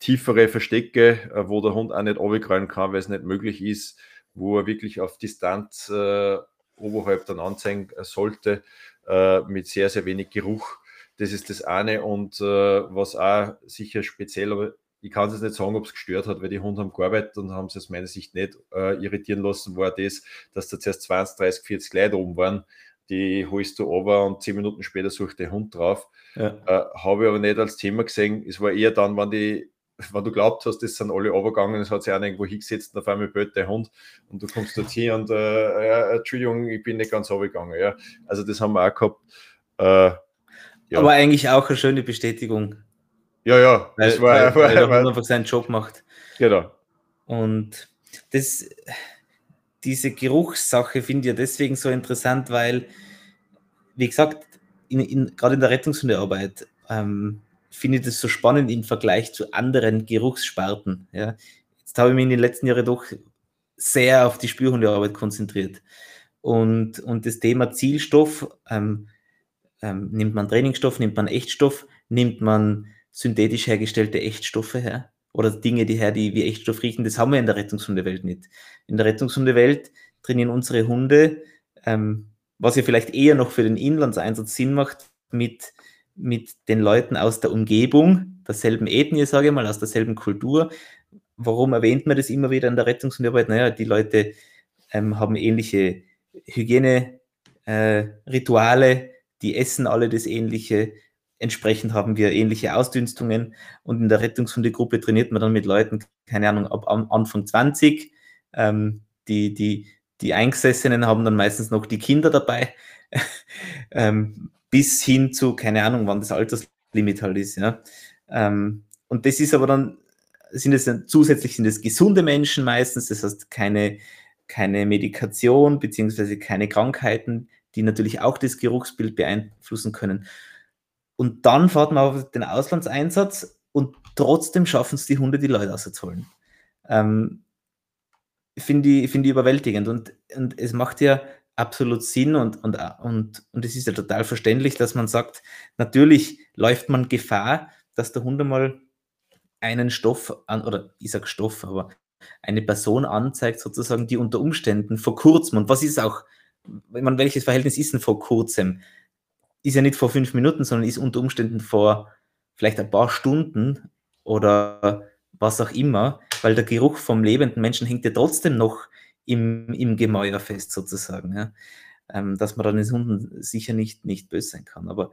S1: tiefere Verstecke, äh, wo der Hund auch nicht runterkrallen kann, weil es nicht möglich ist, wo er wirklich auf Distanz äh, oberhalb dann anzeigen sollte, äh, mit sehr, sehr wenig Geruch. Das ist das eine und äh, was auch sicher speziell ich kann es nicht sagen, ob es gestört hat, weil die Hunde haben gearbeitet und haben es aus meiner Sicht nicht äh, irritieren lassen, war das, dass da zuerst 20, 30, 40 Leute oben waren. Die holst du over und zehn Minuten später sucht der Hund drauf. Ja. Äh, Habe ich aber nicht als Thema gesehen. Es war eher dann, wenn die wenn du glaubt hast, das sind alle übergegangen, es hat sich einer irgendwo hingesetzt und auf einmal bellt der Hund und du kommst dort hin und äh, ja, Entschuldigung, ich bin nicht ganz runtergegangen. Ja. Also das haben wir auch gehabt.
S2: Äh, ja. Aber eigentlich auch eine schöne Bestätigung.
S1: Ja, ja.
S2: Weil, war, weil, weil, weil er einfach seinen Job macht.
S1: Genau.
S2: Und das, diese Geruchssache finde ich ja deswegen so interessant, weil, wie gesagt, in, in, gerade in der Rettungshundearbeit ähm, finde ich das so spannend im Vergleich zu anderen Geruchssparten. Ja. Jetzt habe ich mich in den letzten Jahren doch sehr auf die Spürhundearbeit konzentriert. Und, und das Thema Zielstoff, ähm, ähm, nimmt man Trainingsstoff, nimmt man Echtstoff, nimmt man synthetisch hergestellte Echtstoffe her oder Dinge, die her, die wie Echtstoff riechen. Das haben wir in der Rettungshundewelt nicht. In der Rettungshundewelt trainieren unsere Hunde, ähm, was ja vielleicht eher noch für den Inlandseinsatz Sinn macht, mit, mit den Leuten aus der Umgebung, derselben Ethnie, sage ich mal, aus derselben Kultur. Warum erwähnt man das immer wieder in der Rettungshundearbeit? Naja, die Leute ähm, haben ähnliche Hygiene-Rituale, äh, die essen alle das Ähnliche, Entsprechend haben wir ähnliche Ausdünstungen und in der Rettungshundegruppe trainiert man dann mit Leuten, keine Ahnung, ab Anfang 20. Ähm, die, die, die Eingesessenen haben dann meistens noch die Kinder dabei, ähm, bis hin zu, keine Ahnung, wann das Alterslimit halt ist. Ja. Ähm, und das ist aber dann, sind es zusätzlich sind es gesunde Menschen meistens, das heißt keine, keine Medikation beziehungsweise keine Krankheiten, die natürlich auch das Geruchsbild beeinflussen können. Und dann fährt man auf den Auslandseinsatz und trotzdem schaffen es die Hunde, die Leute auszuholen. Ähm, Finde ich, find ich überwältigend. Und, und es macht ja absolut Sinn und, und, und, und es ist ja total verständlich, dass man sagt, natürlich läuft man Gefahr, dass der Hund einmal einen Stoff an, oder ich sage Stoff, aber eine Person anzeigt, sozusagen, die unter Umständen vor kurzem, und was ist auch, ich meine, welches Verhältnis ist denn vor kurzem? Ist ja nicht vor fünf Minuten, sondern ist unter Umständen vor vielleicht ein paar Stunden oder was auch immer, weil der Geruch vom lebenden Menschen hängt ja trotzdem noch im, im Gemäuer fest, sozusagen. Ja. Ähm, dass man dann den Hunden sicher nicht, nicht böse sein kann. Aber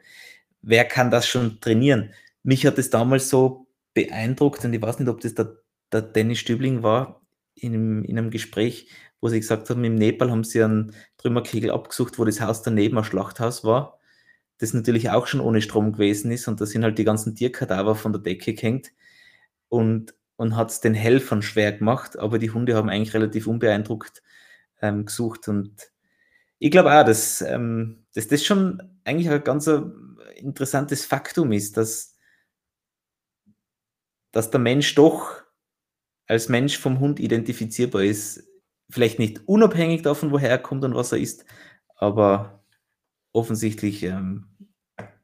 S2: wer kann das schon trainieren? Mich hat es damals so beeindruckt, und ich weiß nicht, ob das der, der Dennis Stübling war, in, in einem Gespräch, wo sie gesagt haben, im Nepal haben sie einen Trümmerkegel abgesucht, wo das Haus daneben ein Schlachthaus war das natürlich auch schon ohne Strom gewesen ist und da sind halt die ganzen Tierkadaver von der Decke gehängt und, und hat es den Helfern schwer gemacht, aber die Hunde haben eigentlich relativ unbeeindruckt ähm, gesucht und ich glaube auch, dass, ähm, dass das schon eigentlich ein ganz interessantes Faktum ist, dass, dass der Mensch doch als Mensch vom Hund identifizierbar ist. Vielleicht nicht unabhängig davon, woher er kommt und was er ist, aber offensichtlich ähm,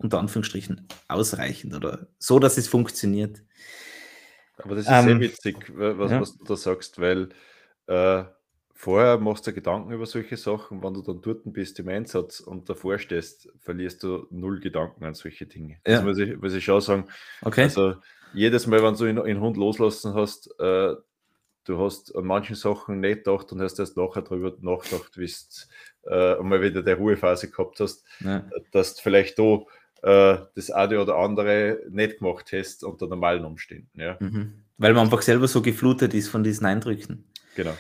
S2: unter Anführungsstrichen ausreichend oder so, dass es funktioniert.
S1: Aber das ist ähm, sehr witzig, was, ja. was, du da sagst, weil äh, vorher machst du Gedanken über solche Sachen, wenn du dann dort bist im Einsatz und davor stehst, verlierst du null Gedanken an solche Dinge. Ja. Das muss ich, muss ich schon sagen.
S2: Okay.
S1: Also jedes Mal, wenn du einen Hund loslassen hast, äh, du hast an manchen Sachen nicht gedacht und hast erst nachher darüber nachgedacht, wie du äh, mal wieder der Ruhephase gehabt hast, ja. dass du vielleicht da äh, das eine oder andere nicht gemacht hast unter normalen Umständen. Ja.
S2: Mhm. Weil man einfach selber so geflutet ist von diesen Eindrücken.
S1: Genau.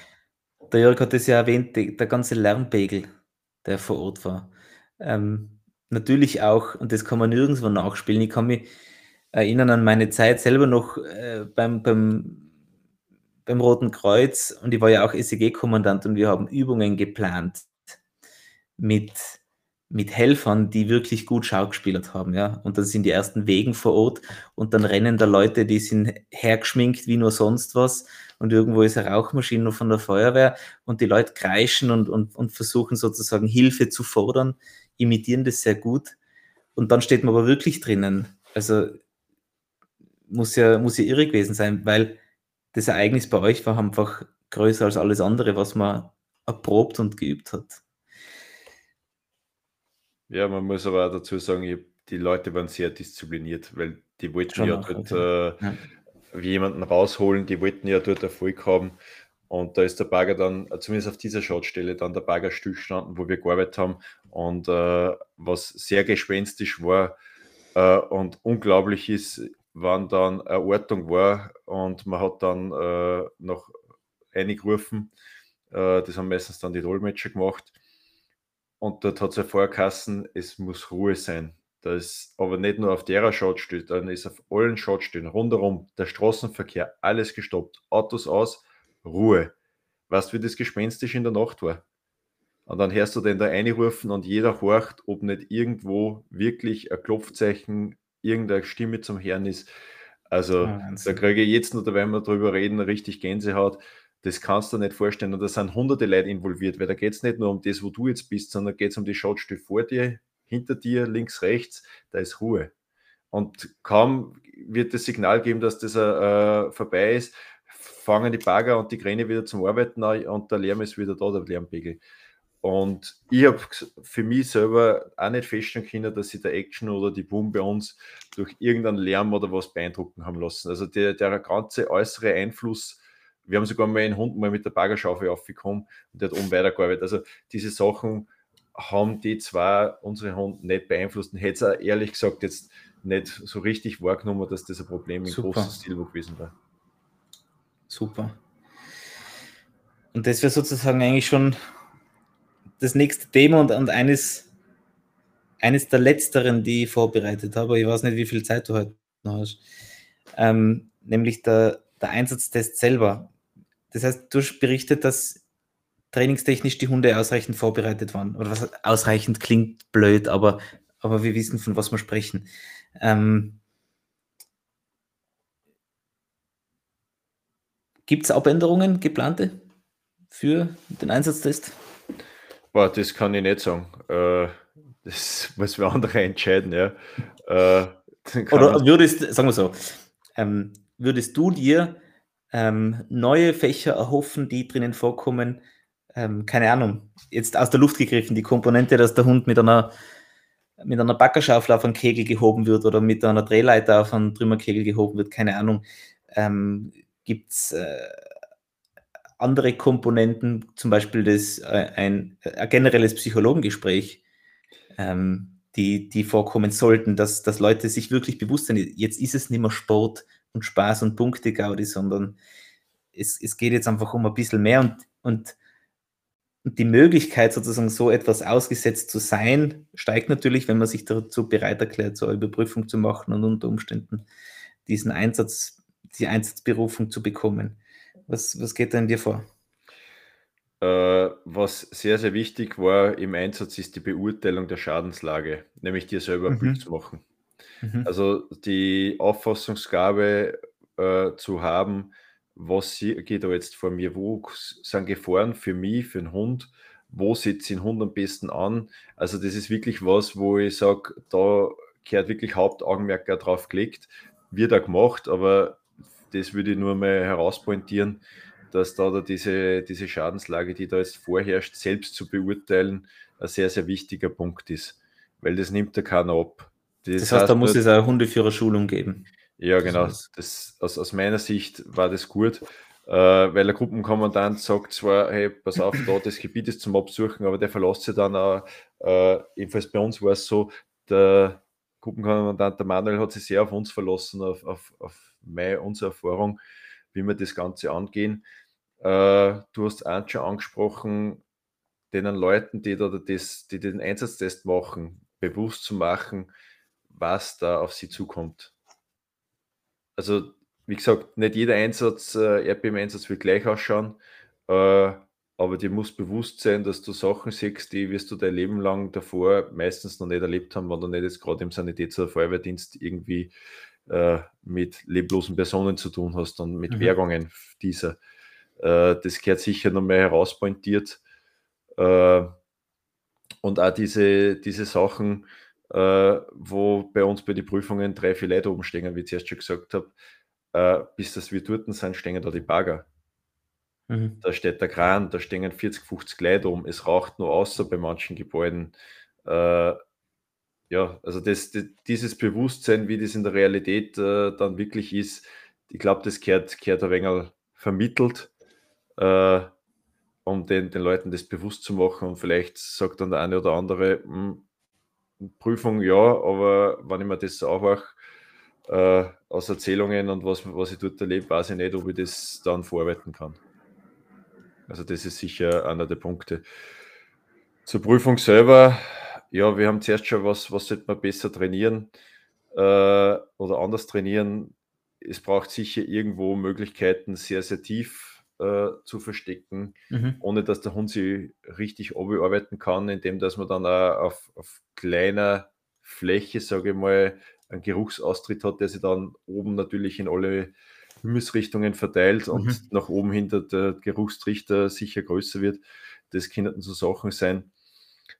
S2: Der Jörg hat es ja erwähnt, der ganze Lärmpegel, der vor Ort war. Ähm, natürlich auch, und das kann man nirgendwo nachspielen. Ich kann mich erinnern an meine Zeit selber noch äh, beim, beim, beim Roten Kreuz und ich war ja auch SEG-Kommandant und wir haben Übungen geplant mit, mit Helfern, die wirklich gut schaugespielt haben, ja. Und dann sind die ersten Wegen vor Ort und dann rennen da Leute, die sind hergeschminkt wie nur sonst was und irgendwo ist eine Rauchmaschine von der Feuerwehr und die Leute kreischen und, und, und versuchen sozusagen Hilfe zu fordern, imitieren das sehr gut. Und dann steht man aber wirklich drinnen. Also muss ja, muss ja irre gewesen sein, weil das Ereignis bei euch war einfach größer als alles andere, was man erprobt und geübt hat.
S1: Ja, man muss aber dazu sagen, die Leute waren sehr diszipliniert, weil die wollten Schon ja dort äh, ja. jemanden rausholen, die wollten ja dort Erfolg haben. Und da ist der Bagger dann, zumindest auf dieser Schadstelle, dann der Bagger stillgestanden, wo wir gearbeitet haben. Und äh, was sehr gespenstisch war äh, und unglaublich ist, wann dann eine Ortung war und man hat dann äh, noch eingerufen. Äh, das haben meistens dann die Dolmetscher gemacht. Und dort hat es ja geheißen, es muss Ruhe sein. Da ist aber nicht nur auf der Schadstelle, dann ist auf allen Schadstellen rundherum der Straßenverkehr, alles gestoppt, Autos aus, Ruhe. Weißt du, wie das gespenstisch in der Nacht war? Und dann hörst du den da einrufen und jeder horcht, ob nicht irgendwo wirklich ein Klopfzeichen, irgendeine Stimme zum Herrn ist. Also ja, da kriege ich jetzt da werden wir drüber reden, richtig Gänsehaut. Das kannst du nicht vorstellen. Und da sind hunderte Leute involviert, weil da geht es nicht nur um das, wo du jetzt bist, sondern geht es um die Schadstelle vor dir, hinter dir, links, rechts, da ist Ruhe. Und kaum wird das Signal geben, dass das äh, vorbei ist, fangen die Bagger und die Kräne wieder zum Arbeiten an und der Lärm ist wieder da, der Lärmpegel. Und ich habe für mich selber auch nicht feststellen können, dass sich der Action oder die Boom bei uns durch irgendeinen Lärm oder was beeindrucken haben lassen. Also der, der ganze äußere Einfluss, wir haben sogar mal einen Hund mal mit der Baggerschaufel aufgekommen und der hat oben weitergearbeitet. Also diese Sachen haben die zwei unsere Hunde nicht beeinflusst und hätte es ehrlich gesagt jetzt nicht so richtig wahrgenommen, dass das ein Problem im Super. großen Stil gewesen war.
S2: Super. Und das wäre sozusagen eigentlich schon das nächste Thema und, und eines, eines der letzteren, die ich vorbereitet habe. Ich weiß nicht, wie viel Zeit du heute noch hast. Ähm, nämlich der, der Einsatztest selber. Das heißt, du hast berichtet, dass trainingstechnisch die Hunde ausreichend vorbereitet waren. Oder was ausreichend klingt blöd, aber, aber wir wissen, von was wir sprechen. Ähm, Gibt es Abänderungen, geplante für den Einsatztest?
S1: Boah, das kann ich nicht sagen. Äh, das muss wir andere entscheiden, ja. Äh,
S2: Oder würdest, sagen wir so, ähm, würdest du dir ähm, neue Fächer erhoffen, die drinnen vorkommen? Ähm, keine Ahnung, jetzt aus der Luft gegriffen, die Komponente, dass der Hund mit einer, mit einer Backerschaufel auf einen Kegel gehoben wird oder mit einer Drehleiter auf einen Trümmerkegel gehoben wird, keine Ahnung. Ähm, Gibt es äh, andere Komponenten, zum Beispiel das, äh, ein, ein generelles Psychologengespräch, ähm, die, die vorkommen sollten, dass, dass Leute sich wirklich bewusst sind, jetzt ist es nicht mehr Sport und Spaß und Punkte-Gaudi, sondern es, es geht jetzt einfach um ein bisschen mehr und, und die Möglichkeit, sozusagen so etwas ausgesetzt zu sein, steigt natürlich, wenn man sich dazu bereit erklärt, so eine Überprüfung zu machen und unter Umständen diesen Einsatz, die Einsatzberufung zu bekommen. Was, was geht da in dir vor?
S1: Äh, was sehr, sehr wichtig war im Einsatz, ist die Beurteilung der Schadenslage, nämlich dir selber ein Bild
S2: Mhm.
S1: zu machen.
S2: Mhm.
S1: Also die Auffassungsgabe äh, zu haben, was geht da jetzt vor mir, wo sind Gefahren für mich, für den Hund, wo setzt den Hund am besten an. Also das ist wirklich was, wo ich sage, da gehört wirklich Hauptaugenmerk drauf gelegt, wird auch gemacht, aber das würde ich nur mal herauspointieren, dass da, da diese, diese Schadenslage, die da jetzt vorherrscht, selbst zu beurteilen, ein sehr, sehr wichtiger Punkt ist, weil das nimmt ja keiner ab.
S2: Das heißt, da muss es eine Hundeführerschulung geben.
S1: ja,
S2: Das
S1: genau. Das, aus, aus meiner Sicht war das gut, äh, weil der Gruppenkommandant sagt zwar, hey, pass auf, da das Gebiet ist zum Absuchen, aber der verlässt sich dann auch, äh, jedenfalls bei uns war es so, der Gruppenkommandant, der Manuel, hat sich sehr auf uns verlassen, auf, auf, auf meine, unsere Erfahrung, wie wir das Ganze angehen. Äh, du hast eins schon angesprochen, den Leuten, die, da das, die den Einsatztest machen, bewusst zu machen, was da auf sie zukommt also wie gesagt, nicht jeder Einsatz, äh, Erdbebeneinsatz wird gleich ausschauen, äh, aber dir muss bewusst sein, dass du Sachen siehst, die wirst du dein Leben lang davor meistens noch nicht erlebt haben, wenn du nicht jetzt gerade im Sanitäts- oder Feuerwehrdienst irgendwie äh, mit leblosen Personen zu tun hast und mit
S2: Mhm.
S1: Wehrgängen dieser. Äh, das gehört sicher noch mehr herauspointiert. Äh, und auch diese, diese Sachen, äh, wo bei uns bei den Prüfungen drei, vier Leute oben stehen, wie ich zuerst schon gesagt habe, äh, bis das wir dort sind, stehen da die Bagger.
S2: Mhm.
S1: Da steht der Kran, da stehen 40, 50 Leute um, es raucht nur außer bei manchen Gebäuden. Äh, ja, also das, das, dieses Bewusstsein, wie das in der Realität äh, dann wirklich ist, ich glaube, das gehört, gehört ein wenig vermittelt, äh, um den, den Leuten das bewusst zu machen. Und vielleicht sagt dann der eine oder andere, hm, Prüfung ja, aber wenn ich mir das auch äh, aus Erzählungen und was, was ich dort erlebe, weiß ich nicht, ob ich das dann verarbeiten kann. Also das ist sicher einer der Punkte. Zur Prüfung selber, ja, wir haben zuerst schon, was, was sollte man besser trainieren äh, oder anders trainieren. Es braucht sicher irgendwo Möglichkeiten, sehr, sehr tief äh, zu verstecken,
S2: Mhm.
S1: ohne dass der Hund sich richtig arbeiten kann, indem dass man dann auch auf, auf kleiner Fläche, sage ich mal, einen Geruchsaustritt hat, der sich dann oben natürlich in alle Himmelsrichtungen verteilt und
S2: Mhm.
S1: nach oben hinter der Geruchstrichter sicher größer wird. Das könnten so Sachen sein.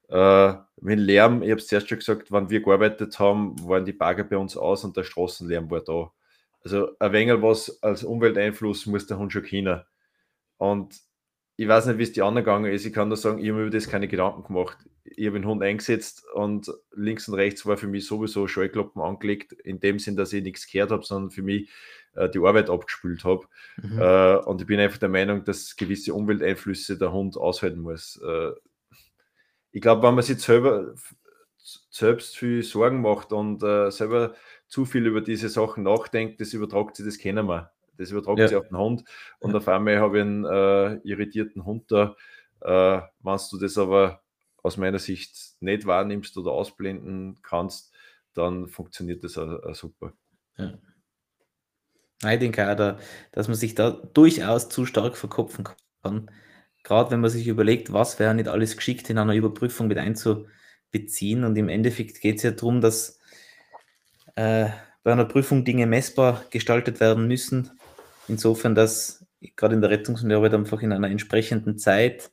S1: Äh, mit Lärm, ich habe es zuerst schon gesagt, wenn wir gearbeitet haben, waren die Bagger bei uns aus und der Straßenlärm war da. Also ein wenig was als Umwelteinfluss muss der Hund schon kennen. Und ich weiß nicht, wie es die anderen gegangen ist. Ich kann nur sagen, ich habe mir über das keine Gedanken gemacht. Ich habe den Hund eingesetzt und links und rechts war für mich sowieso Scheuklappen angelegt, in dem Sinn, dass ich nichts gehört habe, sondern für mich äh, die Arbeit abgespült habe.
S2: Mhm.
S1: Äh, und ich bin einfach der Meinung, dass gewisse Umwelteinflüsse der Hund aushalten muss. Äh, ich glaube, wenn man sich selber selbst viel Sorgen macht und äh, selber zu viel über diese Sachen nachdenkt, das übertragt sich, das kennen wir. Das übertragt
S2: Ja.
S1: sich auf den Hund und
S2: Ja.
S1: auf einmal habe ich einen äh, irritierten Hund da. Äh, wenn du das aber aus meiner Sicht nicht wahrnimmst oder ausblenden kannst, dann funktioniert das auch, auch super.
S2: Ja. Ja, Ich denke auch, da, dass man sich da durchaus zu stark verkopfen kann. Gerade wenn man sich überlegt, was wäre nicht alles geschickt in einer Überprüfung mit einzubeziehen. Und im Endeffekt geht es ja darum, dass äh, bei einer Prüfung Dinge messbar gestaltet werden müssen. Insofern, dass gerade in der Rettungsarbeit einfach in einer entsprechenden Zeit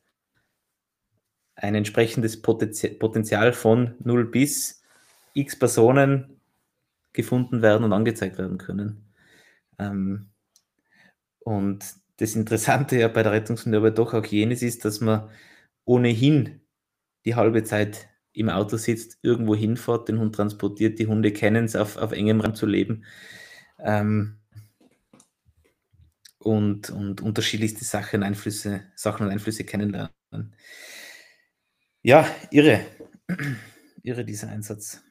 S2: ein entsprechendes Potenzi- Potenzial von 0 bis x Personen gefunden werden und angezeigt werden können. Ähm, und das Interessante ja bei der Rettungsarbeit doch auch jenes ist, dass man ohnehin die halbe Zeit im Auto sitzt, irgendwo hinfährt, den Hund transportiert, die Hunde kennen es, auf, auf engem Raum zu leben. Ähm, und, und unterschiedlichste Sachen, Einflüsse, Sachen und Einflüsse kennenlernen. Ja, irre. irre dieser Einsatz.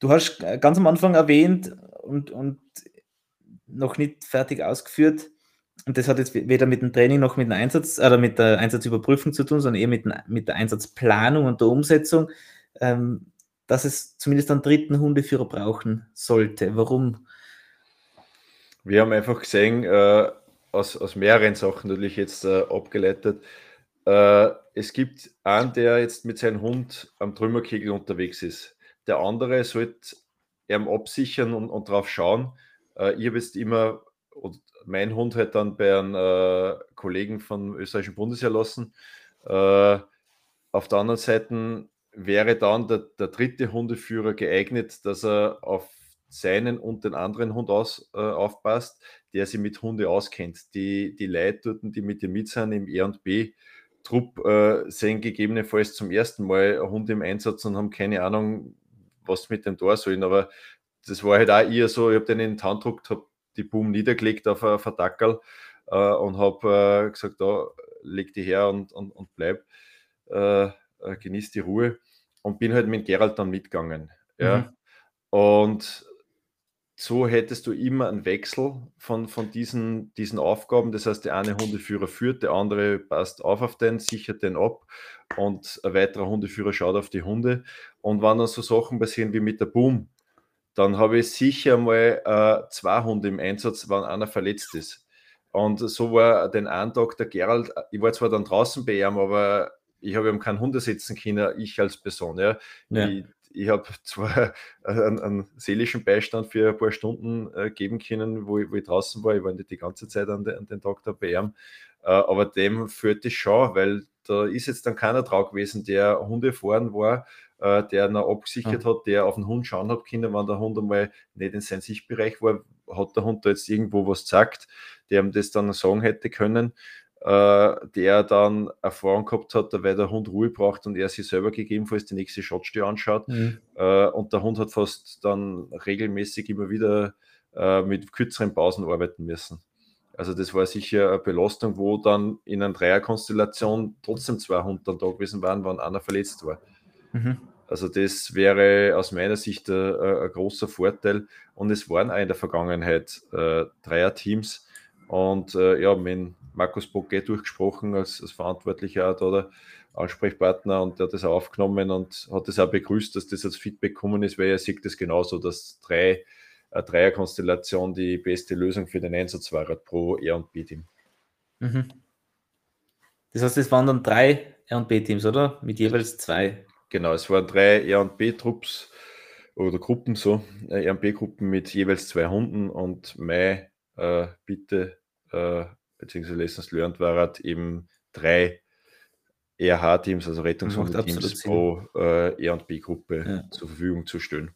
S2: Du hast ganz am Anfang erwähnt und, und noch nicht fertig ausgeführt, und das hat jetzt weder mit dem Training noch mit dem Einsatz oder mit der Einsatzüberprüfung zu tun, sondern eher mit, mit der Einsatzplanung und der Umsetzung, ähm, dass es zumindest einen dritten Hundeführer brauchen sollte. Warum?
S1: Wir haben einfach gesehen, äh, aus, aus mehreren Sachen natürlich jetzt äh, abgeleitet, äh, es gibt einen, der jetzt mit seinem Hund am Trümmerkegel unterwegs ist. Der andere sollte ihm absichern und, und drauf schauen. Äh, habe jetzt immer, mein Hund hat dann bei einem äh, Kollegen vom österreichischen Bundesheer lassen. Äh, auf der anderen Seite wäre dann der, der, dritte Hundeführer geeignet, dass er auf seinen und den anderen Hund aus, äh, aufpasst, der sich mit Hunde auskennt. Die, die Leute dort, die mit ihm mit sind im E und B, Trupp äh, sehen gegebenenfalls zum ersten Mal ein Hund im Einsatz und haben keine Ahnung, was mit dem da sollen. Aber das war halt auch eher so, ich habe den in den Hand gedruckt, habe die Boom niedergelegt auf ein Verdackerl äh, und habe äh, gesagt, da leg die her und, und, und bleib, äh genieß die Ruhe und bin halt mit Gerald dann mitgegangen. Ja. Mhm. Und so hättest du immer einen Wechsel von, von diesen, diesen Aufgaben. Das heißt, der eine Hundeführer führt, der andere passt auf auf den, sichert den ab und ein weiterer Hundeführer schaut auf die Hunde. Und wenn dann so Sachen passieren wie mit der Boom, dann habe ich sicher mal äh, zwei Hunde im Einsatz, wenn einer verletzt ist. Und so war den einen Tag der Gerald, ich war zwar dann draußen bei ihm, aber ich habe ihm keinen Hunde setzen können, ich als Person. Ja. ja. Ich, ich habe zwar einen, einen, seelischen Beistand für ein paar Stunden äh, geben können, wo ich, wo ich, draußen war. Ich war nicht die ganze Zeit an, de, an den da bei ihm. Äh, aber dem führt es schon, weil da ist jetzt dann keiner drauf gewesen, der Hunde fahren war, äh, der noch abgesichert ja. hat, der auf den Hund schauen hat können, wenn der Hund einmal nicht in seinem Sichtbereich war, hat der Hund da jetzt irgendwo was gesagt, der ihm das dann sagen hätte können äh, der dann Erfahrung gehabt hat, weil der Hund Ruhe braucht und er sich selber gegebenenfalls die nächste Shotstelle anschaut. Mhm. Äh, und der Hund hat fast dann regelmäßig immer wieder äh, mit kürzeren Pausen arbeiten müssen. Also das war sicher eine Belastung, wo dann in einer Dreierkonstellation trotzdem zwei Hunde dann da gewesen waren, wenn einer verletzt war. Mhm. Also das wäre aus meiner Sicht ein, ein, großer Vorteil. Und es waren auch in der Vergangenheit äh, Dreier-Teams. Und äh, ja, wenn Markus Boquet durchgesprochen als, als Verantwortlicher oder Ansprechpartner und der hat das auch aufgenommen und hat das auch begrüßt, dass das als Feedback gekommen ist, weil er sieht das genauso, dass drei, eine Dreierkonstellation die beste Lösung für den Einsatz war pro R und B-Team. Mhm.
S2: Das heißt, es waren dann drei R und B-Teams, oder? Mit jeweils zwei.
S1: Genau, es waren drei R und B-Trupps oder Gruppen so, äh, R und B-Gruppen mit jeweils zwei Hunden und meine äh, Bitte äh, beziehungsweise Lessons Learned war halt eben drei ERH-Teams, also Rettungshunde-Teams pro äh, E- und B-Gruppe ja. zur Verfügung zu stellen.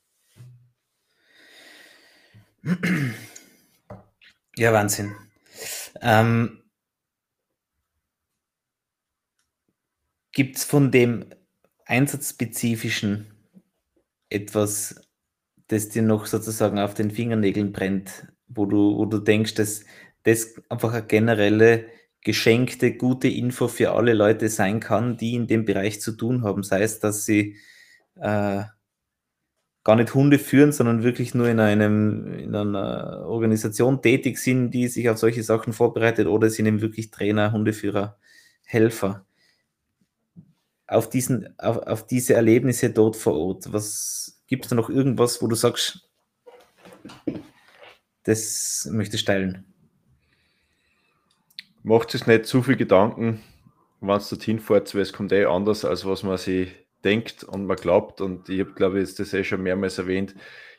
S2: Ja, Wahnsinn. Ähm, Gibt es von dem Einsatzspezifischen etwas, das dir noch sozusagen auf den Fingernägeln brennt, wo du, wo du denkst, dass das einfach eine generelle geschenkte, gute Info für alle Leute sein kann, die in dem Bereich zu tun haben. Sei es, dass sie äh, gar nicht Hunde führen, sondern wirklich nur in, einem, in einer Organisation tätig sind, die sich auf solche Sachen vorbereitet oder sind eben wirklich Trainer, Hundeführer, Helfer. Auf, diesen, auf, auf diese Erlebnisse dort vor Ort, was gibt es da noch irgendwas, wo du sagst, das möchte ich teilen?
S1: Macht es nicht zu viel Gedanken, wenn es dorthin fährt, weil es kommt eh anders, als was man sich denkt und man glaubt. Und ich habe, glaube ich, das eh schon mehrmals erwähnt,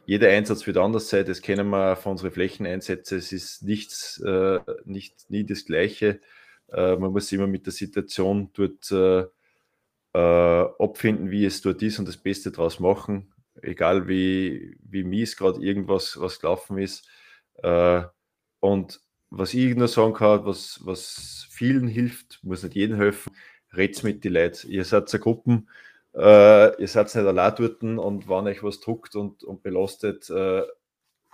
S1: jeder Einsatz wird anders sein. Das kennen wir von unseren Flächeneinsätzen. Es ist nichts, äh, nicht, nie das Gleiche. Äh, man muss immer mit der Situation dort äh, äh abfinden, wie es dort ist und das Beste daraus machen. Egal wie, wie mies gerade irgendwas was gelaufen ist. Äh, und was ich nur sagen kann, was, was vielen hilft, muss nicht jedem helfen, redet mit den Leuten. Ihr seid eine Gruppen, äh, ihr seid nicht allein dort und wenn euch was druckt und, und belastet, äh,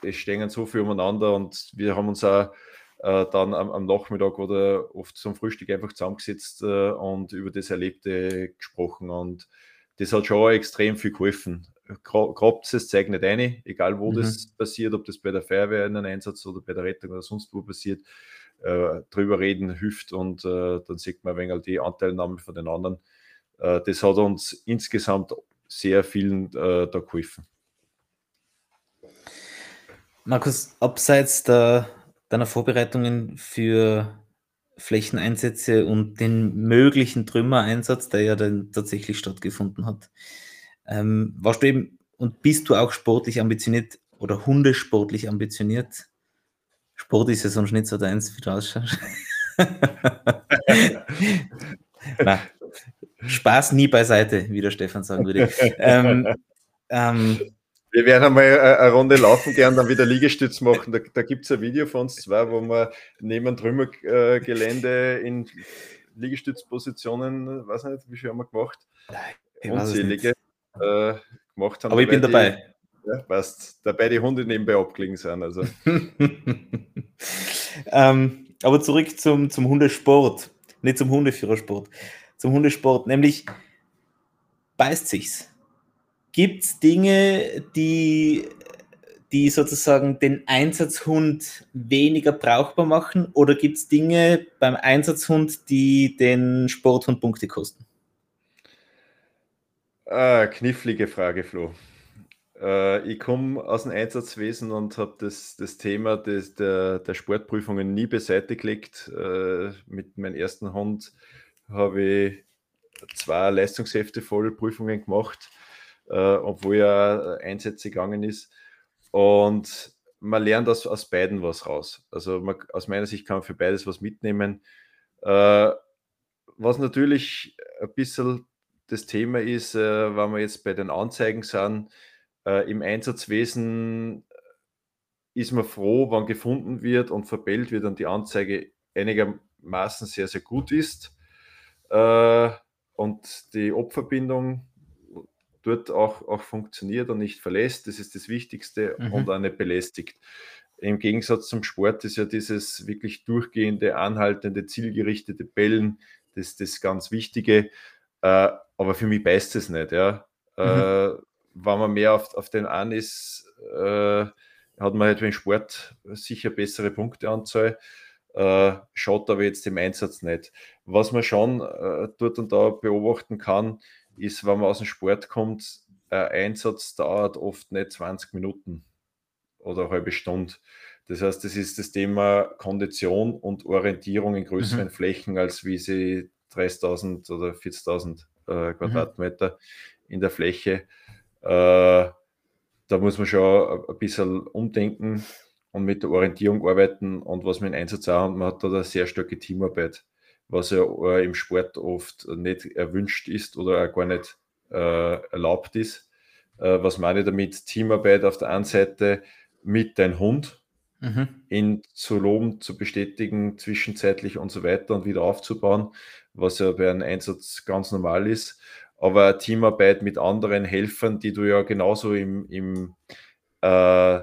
S1: es stehen so viel umeinander und wir haben uns auch äh, dann am, am, Nachmittag oder oft zum Frühstück einfach zusammengesetzt äh, und über das Erlebte gesprochen und das hat schon extrem viel geholfen es, zeigt nicht ein, egal wo mhm. das passiert, ob das bei der Feuerwehr in einem Einsatz oder bei der Rettung oder sonst wo passiert. äh, drüber reden hilft und äh, dann sieht man ein wenig die Anteilnahme von den anderen. Äh, das hat uns insgesamt sehr vielen äh, da geholfen.
S2: Markus, abseits der, deiner Vorbereitungen für Flächeneinsätze und den möglichen Trümmereinsatz, der ja dann tatsächlich stattgefunden hat, ähm, warst du eben und bist du auch sportlich ambitioniert oder hundesportlich ambitioniert? Sport ist ja sonst nicht so deins, wie du ausschaust. Nein, Spaß nie beiseite, wie der Stefan sagen würde. Ähm,
S1: ähm, wir werden einmal eine Runde laufen, gern dann wieder Liegestütz machen. Da, da gibt es ein Video von uns zwei, wo wir neben Trümmergelände in Liegestützpositionen, weiß nicht, wie viel haben wir gemacht? Unzählige
S2: äh, gemacht haben. Aber ich bin dabei.
S1: Die, ja, passt. Dabei die Hunde nebenbei abgelegen sind. Also.
S2: ähm, aber zurück zum, zum Hundesport, nicht zum Hundeführersport, zum Hundesport, nämlich beißt sich's Gibt es Dinge, die, die sozusagen den Einsatzhund weniger brauchbar machen oder gibt es Dinge beim Einsatzhund, die den Sporthund Punkte kosten?
S1: Ah, knifflige Frage, Flo. Äh, ich komme aus dem Einsatzwesen und habe das, das Thema des, der, der Sportprüfungen nie beseitigt. Äh, mit meinem ersten Hund habe ich zwei Leistungshefte voll Prüfungen gemacht äh, obwohl er Einsätze gegangen ist. Und man lernt aus, aus beiden was raus. Also man, aus meiner Sicht kann man für beides was mitnehmen. Äh, was natürlich ein bisschen das Thema ist, äh, wenn wir jetzt bei den Anzeigen sind, äh, im Einsatzwesen ist man froh, wann gefunden wird und verbellt wird und die Anzeige einigermaßen sehr, sehr gut ist. Äh, und die Opferbindung dort auch, auch funktioniert und nicht verlässt. Das ist das Wichtigste mhm. und auch nicht belästigt. Im Gegensatz zum Sport ist ja dieses wirklich durchgehende, anhaltende, zielgerichtete Bellen das, das ganz Wichtige. Äh, aber für mich beißt es nicht. Ja. Mhm. Äh, wenn man mehr auf, auf den an ist, äh, hat man halt im Sport sicher bessere Punkteanzahl. Äh, schaut aber jetzt im Einsatz nicht. Was man schon äh, dort und da beobachten kann, ist, wenn man aus dem Sport kommt, ein Einsatz dauert oft nicht 20 Minuten oder eine halbe Stunde. Das heißt, das ist das Thema Kondition und Orientierung in größeren mhm. Flächen als wie sie 30.000 oder 40.000 äh, mhm. Quadratmeter mhm. in der Fläche. Äh, da muss man schon ein bisschen umdenken und mit der Orientierung arbeiten. Und was man in Einsatz auch hat, man hat da eine sehr starke Teamarbeit was ja im Sport oft nicht erwünscht ist oder auch gar nicht äh, erlaubt ist. Äh, was meine ich damit? Teamarbeit auf der einen Seite mit deinem Hund, mhm. ihn zu loben, zu bestätigen, zwischenzeitlich und so weiter und wieder aufzubauen, was ja bei einem Einsatz ganz normal ist. Aber Teamarbeit mit anderen Helfern, die du ja genauso im, im äh,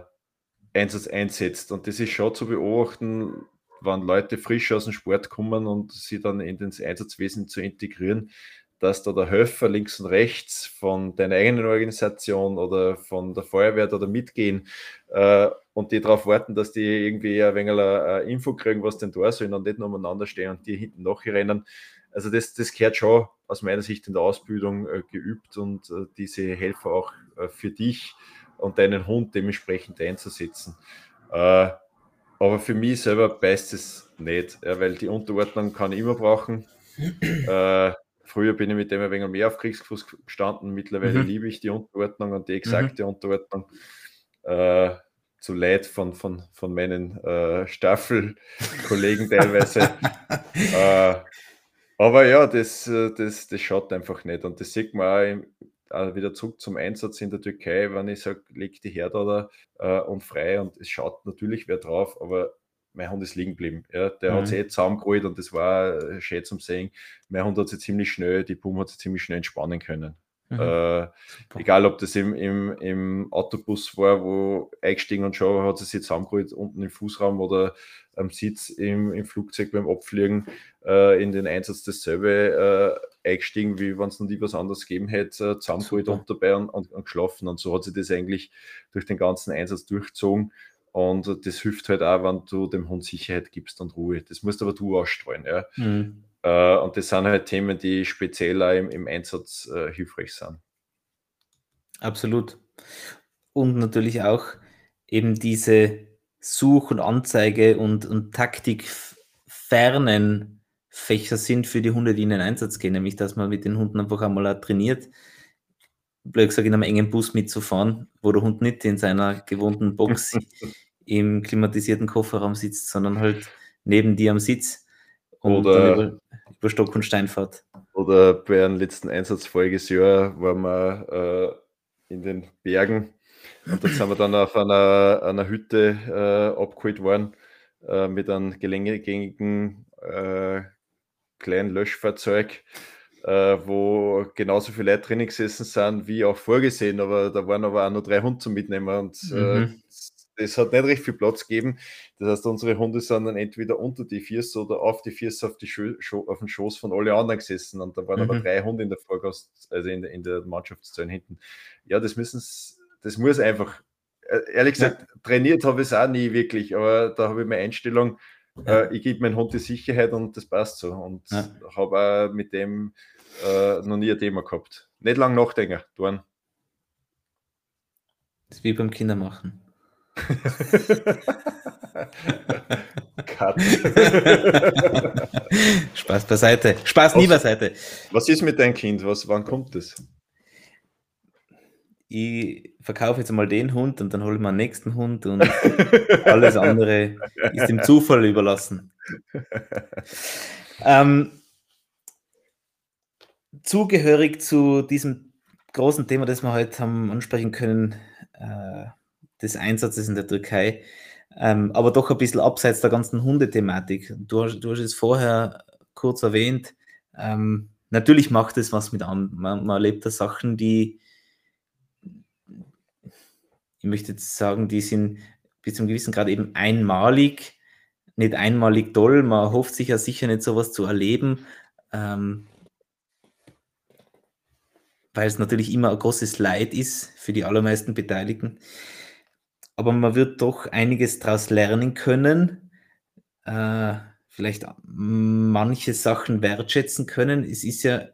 S1: Einsatz einsetzt. Und das ist schon zu beobachten, wenn Leute frisch aus dem Sport kommen und sie dann in das Einsatzwesen zu integrieren, dass da der Helfer links und rechts von deiner eigenen Organisation oder von der Feuerwehr da mitgehen äh, und die darauf warten, dass die irgendwie ein wenig eine Info kriegen, was denn da sollen und nicht nur umeinander stehen und die hinten nachrennen. Also das, das gehört schon aus meiner Sicht in der Ausbildung äh, geübt und äh, diese Helfer auch äh, für dich und deinen Hund dementsprechend einzusetzen. Äh, aber für mich selber beißt es nicht, ja, weil die Unterordnung kann ich immer brauchen. äh, früher bin ich mit dem ein wenig mehr auf Kriegsfuß gestanden. Mittlerweile mhm. liebe ich die Unterordnung und die exakte mhm. Unterordnung. Zu Leid von, von, von meinen äh, Staffelkollegen teilweise. äh, aber ja, das, äh, das, das schaut einfach nicht. Und das sieht man auch im, äh, wieder zurück zum Einsatz in der Türkei, wenn ich sage, leg die Herde da äh, und frei und es schaut natürlich wer drauf, aber mein Hund ist liegen geblieben. Ja, der mhm. hat sich eh zusammengeholt und das war äh, schön zum Sehen. Mein Hund hat sich ziemlich schnell, die Pum hat sich ziemlich schnell entspannen können. Mhm. Äh, egal, ob das im, im, im Autobus war, wo eingestiegen und schon hat sie sich zusammengeholt, unten im Fußraum oder am Sitz im, im Flugzeug beim Abfliegen äh, in den Einsatz dasselbe äh, eingestiegen, wie wenn es noch nie was anderes gegeben hätte, äh, zusammengeholt und dabei und, und, und, geschlafen. Und so hat sie das eigentlich durch den ganzen Einsatz durchgezogen. Und das hilft halt auch, wenn du dem Hund Sicherheit gibst und Ruhe. Das musst aber du ausstrahlen. Ja? Mhm. Äh, und das sind halt Themen, die speziell auch im, im Einsatz äh, hilfreich sind.
S2: Absolut. Und natürlich auch eben diese Such- und Anzeige- und, und taktikfernen Fächer sind für die Hunde, die in den Einsatz gehen, nämlich dass man mit den Hunden einfach einmal trainiert, blöd gesagt, in einem engen Bus mitzufahren, wo der Hund nicht in seiner gewohnten Box im klimatisierten Kofferraum sitzt, sondern halt neben dir am Sitz
S1: und oder, über, über, Stock und Stein fährt. Oder bei einem letzten Einsatz voriges Jahr waren wir äh, in den Bergen und dort sind wir dann auf einer, einer Hütte äh, abgeholt worden äh, mit einem gelängegängigen äh, kleinen Löschfahrzeug äh, wo genauso viele Leute drinnen gesessen sind, wie auch vorgesehen, aber da waren aber auch noch drei Hunde zum Mitnehmen und äh, mhm. Das hat nicht recht viel Platz gegeben. Das heißt, unsere Hunde sind dann entweder unter die Viers oder auf die Viers auf, die Scho auf den Schoß von alle anderen gesessen und da waren mhm. aber drei Hunde in der Vorgast, also in, in der Mannschaftszone hinten. Ja, das müssen das muss einfach, äh, ehrlich gesagt, ja. trainiert habe ich es auch nie wirklich, aber da habe ich meine Einstellung, ja. Äh, ich gebe meinem Hund die Sicherheit und das passt so. Und ja. habe auch mit dem äh, noch nie ein Thema gehabt. Nicht lang nachdenken, tun.
S2: Das ist wie beim Kindermachen. Cut. Spaß beiseite. Spaß nie beiseite.
S1: Was ist mit deinem Kind? Was, wann kommt das?
S2: ich verkaufe jetzt mal den Hund und dann hole ich mal einen nächsten Hund und alles andere ist dem Zufall überlassen. Ähm, zugehörig zu diesem großen Thema, das wir heute haben ansprechen können, äh, des Einsatzes in der Türkei, ähm, aber doch ein bisschen abseits der ganzen Hundethematik. Du hast, du hast es vorher kurz erwähnt. Ähm, natürlich macht es was mit an. Man, man erlebt da Sachen, die ich möchte jetzt sagen, die sind bis zum gewissen Grad eben einmalig, nicht einmalig toll. Man hofft sich ja sicher nicht sowas zu erleben, ähm, weil es natürlich immer ein großes Leid ist für die allermeisten Beteiligten. Aber man wird doch einiges daraus lernen können, äh, vielleicht manche Sachen wertschätzen können. Es ist ja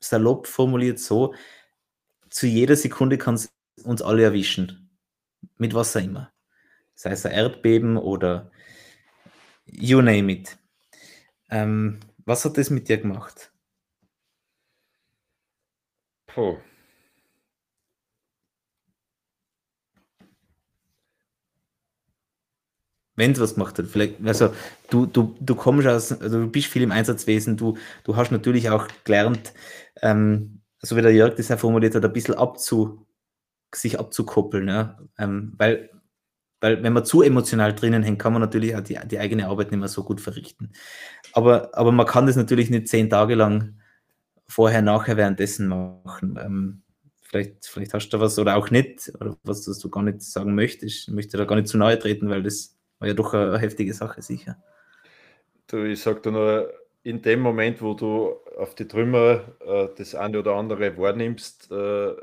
S2: salopp formuliert so, zu jeder Sekunde kann es uns alle erwischen. Mit was auch immer. Sei es ein Erdbeben oder you name it. Ähm, was hat das mit dir gemacht? Puh. Wenn es was gemacht hat, vielleicht, also du, du, du kommst aus, also du bist viel im Einsatzwesen, du, du hast natürlich auch gelernt, ähm, so wie der Jörg das ja formuliert hat, ein bisschen abzu, sich abzukoppeln. Ja? Ähm, weil, weil wenn man zu emotional drinnen hängt, kann man natürlich auch die, die eigene Arbeit nicht mehr so gut verrichten. Aber, aber man kann das natürlich nicht zehn Tage lang vorher, nachher, währenddessen machen. Ähm, vielleicht, vielleicht hast du was oder auch nicht, oder was das du gar nicht sagen möchtest. Ich möchte da gar nicht zu nahe treten, weil das war ja doch eine, heftige Sache, sicher.
S1: Du, ich sag dir nur, in dem Moment, wo du auf die Trümmer äh, das eine oder andere wahrnimmst, äh,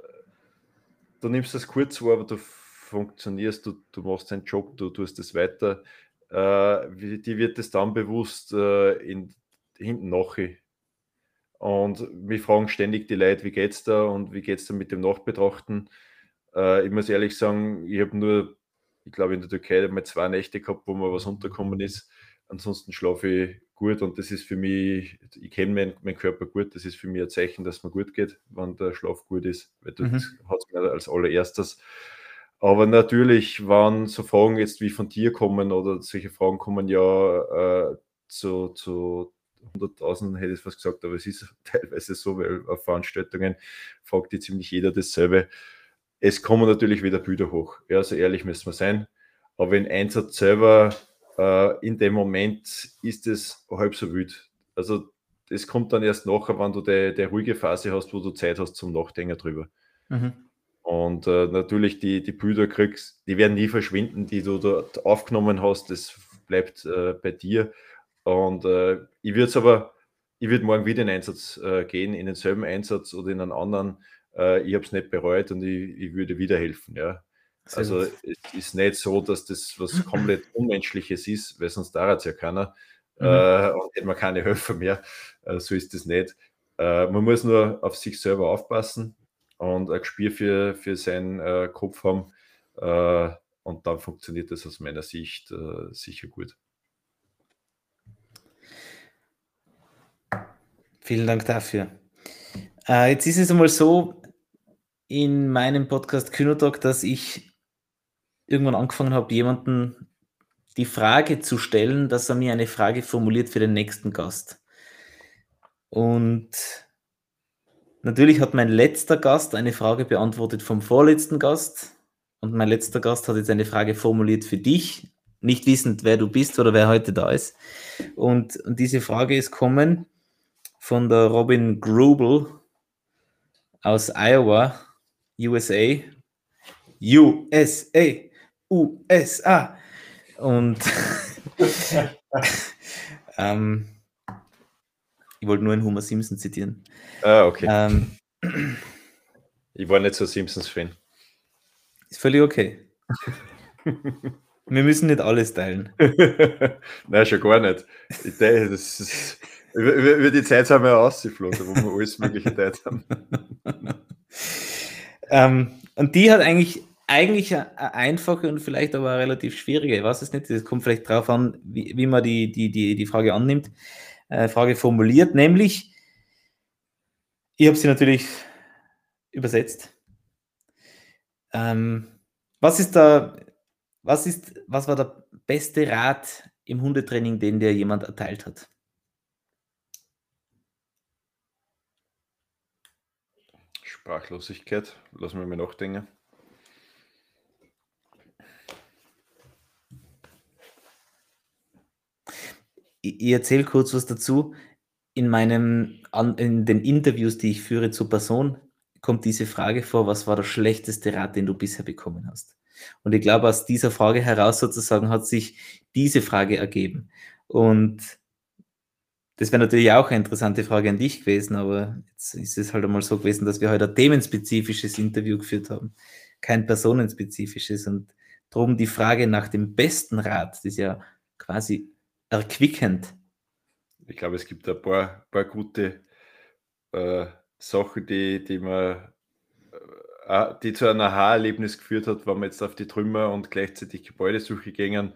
S1: du nimmst das kurz vor, aber du funktionierst, du, du machst deinen Job, du tust es weiter. Äh, die wird es dann bewusst äh, in, hinten nachher. Und wir fragen ständig die Leute, wie geht's da und wie geht es da mit dem Nachbetrachten. Äh, ich muss ehrlich sagen, ich habe nur, ich glaube in der Türkei mal zwei Nächte gehabt, wo mir was untergekommen ist. Ansonsten schlafe ich gut und das ist für mich, ich kenne meinen mein Körper gut, das ist für mich ein Zeichen, dass mir gut geht, wenn der Schlaf gut ist, weil das mhm. hat es mir als allererstes. Aber natürlich, wenn so Fragen jetzt wie von dir kommen oder solche Fragen kommen ja äh, zu, zu 100.000, hätte ich fast gesagt, aber es ist teilweise so, weil auf Veranstaltungen fragt die ziemlich jeder dasselbe. Es kommen natürlich wieder Bilder hoch. Ja, so ehrlich müssen wir sein. Aber in Einsatz selber äh, in dem Moment ist es halb so wild. Also das kommt dann erst nachher, wenn du die, die ruhige Phase hast, wo du Zeit hast zum Nachdenken drüber. Mhm. Und äh, natürlich die, die Bilder kriegst, die werden nie verschwinden, die du dort aufgenommen hast, das bleibt äh, bei dir. Und äh, ich würde es aber, ich würde morgen wieder in den Einsatz äh, gehen, in denselben Einsatz oder in einen anderen. Äh, ich habe es nicht bereut und ich, ich würde wieder helfen. Ja. Sehr also gut. es ist nicht so, dass das was komplett Unmenschliches ist, weil sonst dauert es ja keiner. Mhm. Äh, und hätte man keine Helfer mehr. Äh, so ist das nicht. Äh, man muss nur auf sich selber aufpassen und ein Gespür für, für seinen äh, Kopf haben. Äh, und dann funktioniert das aus meiner Sicht sicher gut.
S2: Vielen Dank dafür. Äh, jetzt ist es einmal so in meinem Podcast Kynotog, dass ich irgendwann angefangen habe, jemanden die Frage zu stellen, dass er mir eine Frage formuliert für den nächsten Gast. Und natürlich hat mein letzter Gast eine Frage beantwortet vom vorletzten Gast. Und mein letzter Gast hat jetzt eine Frage formuliert für dich, nicht wissend, wer du bist oder wer heute da ist. Und, und diese Frage ist kommen von der Robin Grubel aus Iowa, USA. USA, USA. Und ähm, ich wollte nur einen Homer Simpson zitieren.
S1: Ah, okay. Ähm, ich war nicht so Simpsons-Fan.
S2: Ist völlig okay. Wir müssen nicht alles teilen.
S1: Nein, schon gar nicht. Ich denke, das ist, über, über die Zeit sind wir ja ausgeflogen, wo wir alles mögliche Zeit haben.
S2: ähm, und die hat eigentlich, eigentlich eine einfache und vielleicht aber relativ schwierige, ich weiß es nicht, das kommt vielleicht darauf an, wie, wie man die, die, die, die Frage annimmt, äh, Frage formuliert, nämlich, ich habe sie natürlich übersetzt. Ähm, was ist da, was ist, was war der beste Rat im Hundetraining, den dir jemand erteilt hat?
S1: Sprachlosigkeit, lass mich mal nachdenken.
S2: Ich, ich erzähle kurz was dazu. In meinem, in den Interviews, die ich führe zur Person, kommt diese Frage vor, was war der schlechteste Rat, den du bisher bekommen hast? Und ich glaube, aus dieser Frage heraus sozusagen hat sich diese Frage ergeben. Und das wäre natürlich auch eine interessante Frage an dich gewesen, aber jetzt ist es halt einmal so gewesen, dass wir heute ein themenspezifisches Interview geführt haben, kein personenspezifisches. Und darum die Frage nach dem besten Rat, das ist ja quasi erquickend.
S1: Ich glaube, es gibt ein paar, paar gute äh, Sachen, die, die man äh, die zu einem Aha-Erlebnis geführt hat, wenn man jetzt auf die Trümmer und gleichzeitig Gebäudesuche gingen,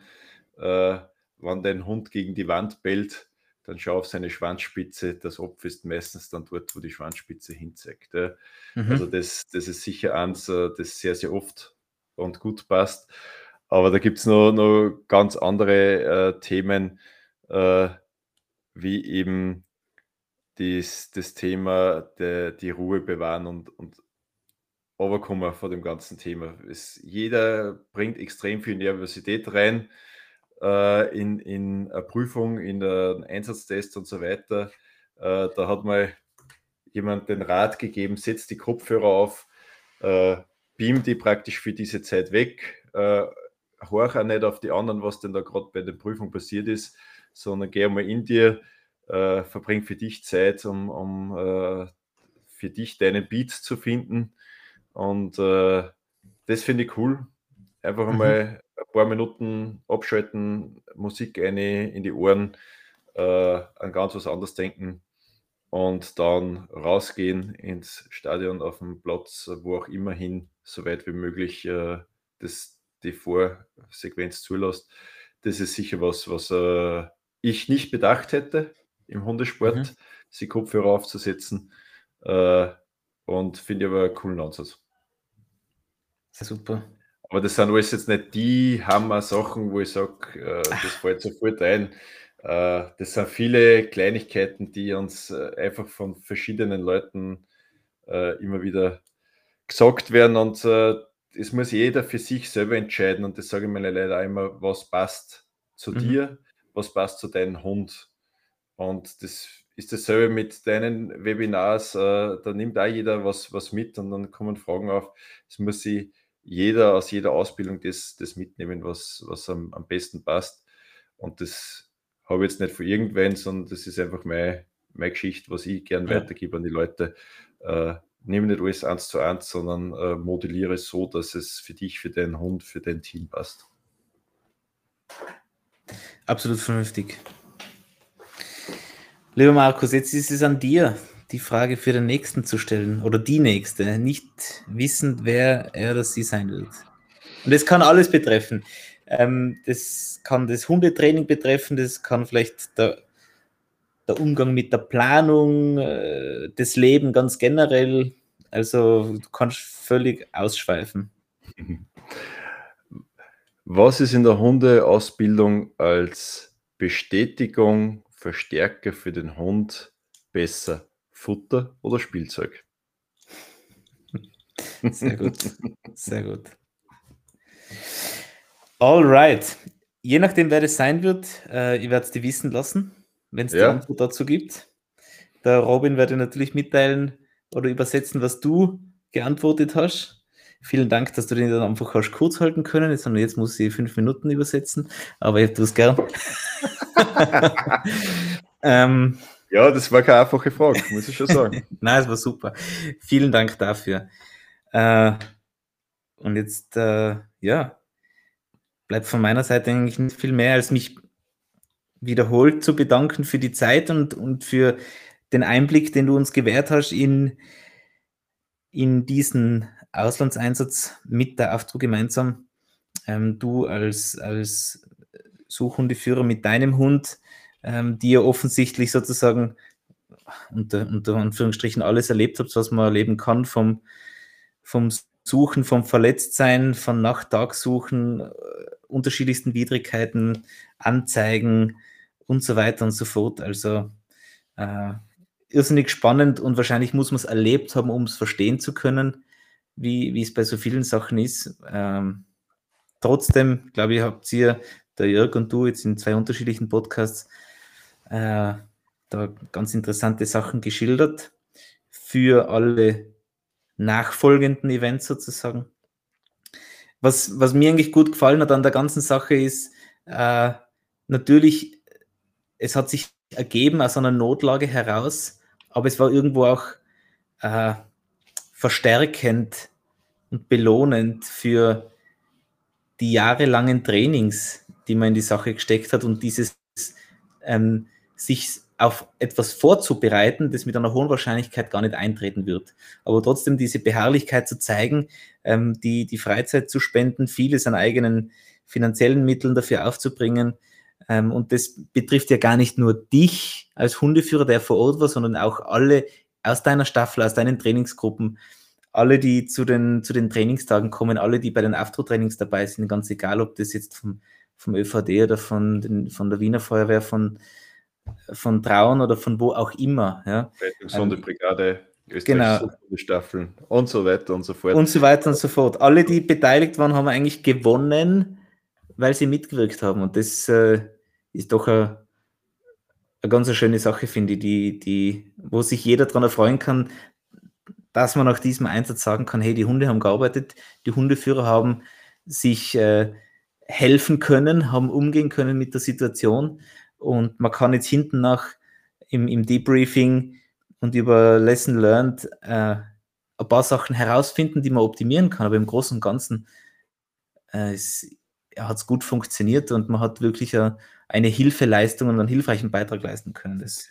S1: äh, wenn dein Hund gegen die Wand bellt, dann schau auf seine Schwanzspitze. Das Opfer ist meistens dann dort, wo die Schwanzspitze hinzeigt. Ja. Mhm. Also das, das ist sicher eins, äh, das sehr, sehr oft und gut passt. Aber da gibt es noch, noch ganz andere äh, Themen, äh, wie eben das, das Thema der, die Ruhe bewahren und, und runterkommen vor dem ganzen Thema. Es, jeder bringt extrem viel Nervosität rein in, in eine Prüfung, in einen Einsatztest und so weiter. Äh, da hat mal jemand den Rat gegeben, setz die Kopfhörer auf, äh, beam die praktisch für diese Zeit weg, äh, horch auch nicht auf die anderen, was denn da gerade bei der Prüfung passiert ist, sondern geh mal in dir, äh, verbring für dich Zeit, um, um äh, für dich deinen Beat zu finden. Und äh, das finde ich cool. Einfach mhm. einmal ein paar Minuten abschalten, Musik eine in die Ohren, äh, an ganz was anderes denken und dann rausgehen ins Stadion, auf dem Platz, wo auch immer hin, so weit wie möglich äh, das, die Vorsequenz zulässt. Das ist sicher was, was äh, ich nicht bedacht hätte im Hundesport, mhm. sie Kopfhörer aufzusetzen. Äh, und finde ich aber einen coolen Ansatz.
S2: Super.
S1: Aber das sind alles jetzt nicht die Hammer-Sachen, wo ich sage, äh, das fällt sofort ein. Äh, das sind viele Kleinigkeiten, die uns äh, einfach von verschiedenen Leuten äh, immer wieder gesagt werden. Und äh, es muss jeder für sich selber entscheiden. Und das sage ich mir leider immer, was passt zu mhm. dir, was passt zu deinem Hund. Und das ist dasselbe mit deinen Webinars. Äh, da nimmt auch jeder was, was mit und dann kommen Fragen auf. Es muss sich jeder aus jeder Ausbildung das, das mitnehmen, was, was am, am besten passt. Und das habe ich jetzt nicht von irgendwen, sondern das ist einfach meine, meine Geschichte, was ich gern ja. weitergebe an die Leute. Äh, nehme nicht alles eins zu eins, sondern äh, modelliere es so, dass es für dich, für deinen Hund, für dein Team passt.
S2: Absolut vernünftig. Lieber Markus, jetzt ist es an dir, die Frage für den Nächsten zu stellen oder die Nächste, nicht wissend, wer er oder sie sein wird. Und das kann alles betreffen. Ähm, das kann das Hundetraining betreffen, das kann vielleicht der, der Umgang mit der Planung, äh, das Leben ganz generell. Also du kannst völlig ausschweifen.
S1: Was ist in der Hundeausbildung als Bestätigung, Verstärker für den Hund besser? Futter oder Spielzeug?
S2: Sehr gut. Sehr gut. Alright. Je nachdem, wer das sein wird, äh, ich werde es dir wissen lassen, wenn es ja. die Antwort dazu gibt. Der Robin werde natürlich mitteilen oder übersetzen, was du geantwortet hast. Vielen Dank, dass du den dann einfach hast kurz halten können. Jetzt, jetzt muss ich fünf Minuten übersetzen, aber ich tue es gern.
S1: ähm, ja, das war keine einfache Frage, muss ich schon sagen.
S2: Nein, es war super. Vielen Dank dafür. Äh, und jetzt, äh, ja, bleibt von meiner Seite eigentlich nicht viel mehr, als mich wiederholt zu bedanken für die Zeit und, und für den Einblick, den du uns gewährt hast in, in diesen Auslandseinsatz mit der AFTRO gemeinsam. Ähm, du als, als Suchhundeführer mit deinem Hund, ähm, die ihr offensichtlich sozusagen unter, unter Anführungsstrichen alles erlebt habt, was man erleben kann, vom, vom Suchen, vom Verletztsein, von Nacht-Tag-Suchen, äh, unterschiedlichsten Widrigkeiten, Anzeigen und so weiter und so fort. Also äh, irrsinnig spannend und wahrscheinlich muss man es erlebt haben, um es verstehen zu können wie, wie es bei so vielen Sachen ist. Ähm, trotzdem, glaube ich, habt ihr, der Jörg und du, jetzt in zwei unterschiedlichen Podcasts, äh, da ganz interessante Sachen geschildert für alle nachfolgenden Events sozusagen. Was, was mir eigentlich gut gefallen hat an der ganzen Sache ist, äh, natürlich, es hat sich ergeben aus einer Notlage heraus, aber es war irgendwo auch äh, verstärkend und belohnend für die jahrelangen Trainings, die man in die Sache gesteckt hat und dieses ähm, sich auf etwas vorzubereiten, das mit einer hohen Wahrscheinlichkeit gar nicht eintreten wird. Aber trotzdem diese Beharrlichkeit zu zeigen, ähm, die, die Freizeit zu spenden, vieles an eigenen finanziellen Mitteln dafür aufzubringen. Ähm, und das betrifft ja gar nicht nur dich als Hundeführer, der vor Ort war, sondern auch alle aus deiner Staffel, aus deinen Trainingsgruppen, alle, die zu den, zu den Trainingstagen kommen, alle, die bei den Aftro-Trainings dabei sind, ganz egal, ob das jetzt vom, vom ÖVD oder von, den, von der Wiener Feuerwehr, von, von Traun oder von wo auch immer. Ja.
S1: Sonderbrigade,
S2: genau.
S1: Staffeln und so weiter und so fort.
S2: Und so weiter und so fort. Alle, die beteiligt waren, haben eigentlich gewonnen, weil sie mitgewirkt haben. Und das äh, ist doch eine, eine ganz schöne Sache, finde ich, die, die, wo sich jeder daran erfreuen kann, dass man nach diesem Einsatz sagen kann, hey, die Hunde haben gearbeitet, die Hundeführer haben sich äh, helfen können, haben umgehen können mit der Situation und man kann jetzt hinten nach im, im Debriefing und über Lesson Learned äh, ein paar Sachen herausfinden, die man optimieren kann, aber im Großen und Ganzen äh, hat es gut funktioniert und man hat wirklich a, eine Hilfeleistung und einen hilfreichen Beitrag leisten können. Das,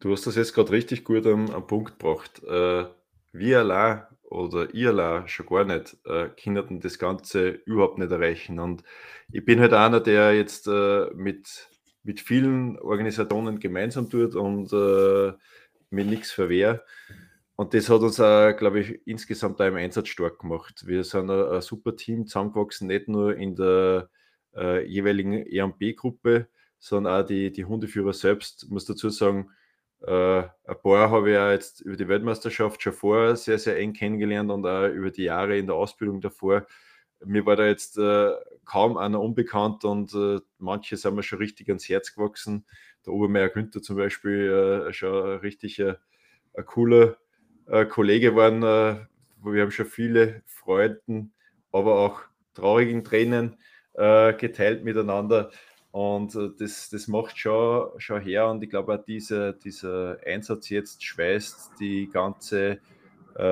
S1: Du hast das jetzt gerade richtig gut am, am Punkt gebracht. Äh, wir allein oder ihr allein schon gar nicht, äh, können das Ganze überhaupt nicht erreichen. Und ich bin halt einer, der jetzt äh, mit, mit vielen Organisationen gemeinsam tut und äh, mir nichts verwehrt. Und das hat uns, auch, glaube ich, insgesamt auch im Einsatz stark gemacht. Wir sind ein, ein super Team zusammengewachsen, nicht nur in der äh, jeweiligen EMB-Gruppe, sondern auch die, die Hundeführer selbst. Ich muss dazu sagen, äh, ein paar habe ich ja jetzt über die Weltmeisterschaft schon vorher sehr, sehr eng kennengelernt und auch über die Jahre in der Ausbildung davor. Mir war da jetzt äh, kaum einer unbekannt und äh, manche sind mir schon richtig ans Herz gewachsen. Der Obermeier Günther zum Beispiel, äh, schon richtig ein, cooler äh, Kollege geworden. Äh, wir haben schon viele Freuden, aber auch traurigen Tränen geteilt miteinander. Und äh, das, das macht schon, schon her und ich glaube diese, dieser Einsatz jetzt schweißt die ganze äh,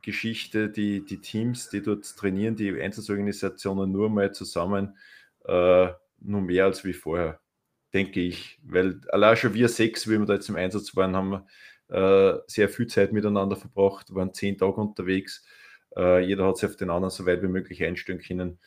S1: Aftro-Geschichte, die, die Teams, die dort trainieren, die Einsatzorganisationen nur mal zusammen, äh, nur mehr als wie vorher, denke ich. Weil allein schon wir sechs, wie wir da jetzt im Einsatz waren, haben äh, sehr viel Zeit miteinander verbracht, waren zehn Tage unterwegs. Äh, jeder hat sich auf den anderen so weit wie möglich einstellen können.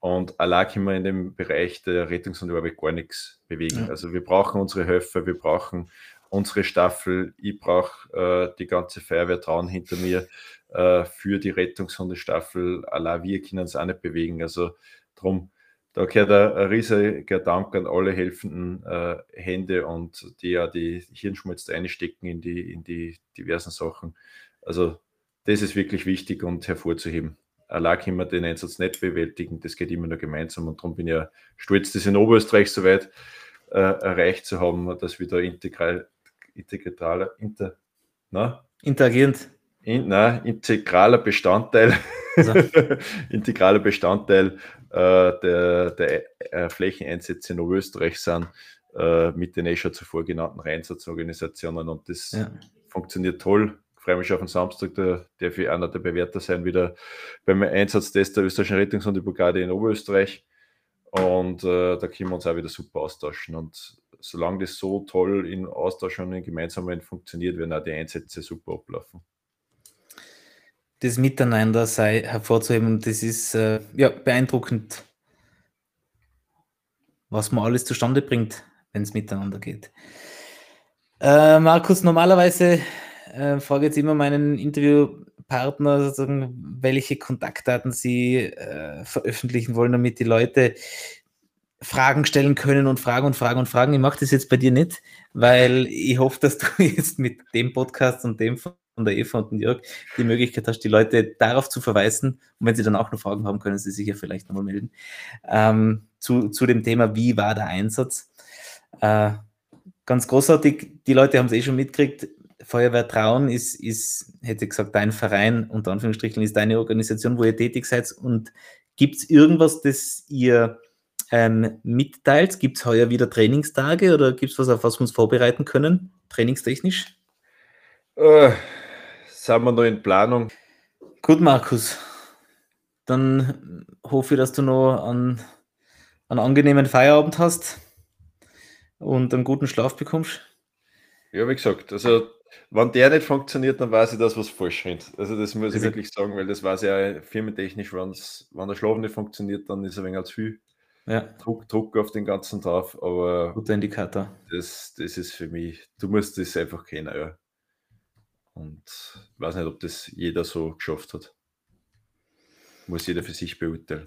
S1: Und allein können wir in dem Bereich der Rettungs- und Arbeit gar nichts bewegen. Ja. Also wir brauchen unsere Helfer, wir brauchen unsere Staffel, ich brauche äh, die ganze Feuerwehr trauen hinter mir äh, für die Rettungshundestaffel. Allein wir können es auch nicht bewegen. Also darum, da gehört ein, riesiger Dank an alle helfenden äh, Hände und die ja die Hirnschmalz einstecken in die, in die diversen Sachen. Also das ist wirklich wichtig und hervorzuheben. Allein können wir den Einsatz nicht bewältigen, das geht immer nur gemeinsam und darum bin ich ja stolz, das in Oberösterreich so weit äh, erreicht zu haben, dass wir da integral, integraler, inter,
S2: na? interagierend.
S1: In, na, integraler Bestandteil, also. integraler Bestandteil äh, der, der äh, Flächeneinsätze in Oberösterreich sind, äh, mit den eh schon zuvor genannten Einsatzorganisationen und das ja. funktioniert toll. Ich freue mich auf den Samstag, da darf ich einer der Bewerter sein, wieder beim Einsatztest der österreichischen Rettungs- und Brigade in Oberösterreich. Und äh, da können wir uns auch wieder super austauschen. Und solange das so toll in Austausch und in Gemeinsamkeit funktioniert, werden auch die Einsätze super ablaufen
S2: das Miteinander sei hervorzuheben das ist äh, ja beeindruckend, was man alles zustande bringt, wenn es miteinander geht. Äh, Markus, normalerweise äh, frage jetzt immer meinen Interviewpartner, sozusagen, welche Kontaktdaten sie äh, veröffentlichen wollen, damit die Leute Fragen stellen können und Fragen und Fragen und Fragen. Ich mache das jetzt bei dir nicht, weil ich hoffe, dass du jetzt mit dem Podcast und dem von der Eva und dem Jörg die Möglichkeit hast, die Leute darauf zu verweisen. Und wenn sie dann auch noch Fragen haben, können sie sich ja vielleicht nochmal melden. Ähm, zu, zu dem Thema, wie war der Einsatz? Äh, ganz großartig, die Leute haben es eh schon mitgekriegt. Feuerwehr Trauen ist, ist, hätte ich gesagt, dein Verein, unter Anführungsstrichen, ist deine Organisation, wo ihr tätig seid. Und gibt es irgendwas, das ihr ähm, mitteilt? Gibt es heuer wieder Trainingstage oder gibt es was, auf was wir uns vorbereiten können, trainingstechnisch?
S1: Äh, sind wir noch in Planung.
S2: Gut, Markus. Dann hoffe ich, dass du noch einen, einen angenehmen Feierabend hast und einen guten Schlaf bekommst.
S1: Ja, wie gesagt, also wenn der nicht funktioniert, dann weiß ich, dass was falsch rennt. Also das muss also, ich wirklich sagen, weil das weiß ich auch firmentechnisch, wenn's, wenn der Schlaf nicht funktioniert, dann ist ein wenig zu viel ja. Druck, Druck auf den ganzen Tag. Aber
S2: guter Indikator.
S1: Das, das ist für mich, du musst das einfach kennen, ja. Und ich weiß nicht, ob das jeder so geschafft hat. Muss jeder für sich beurteilen.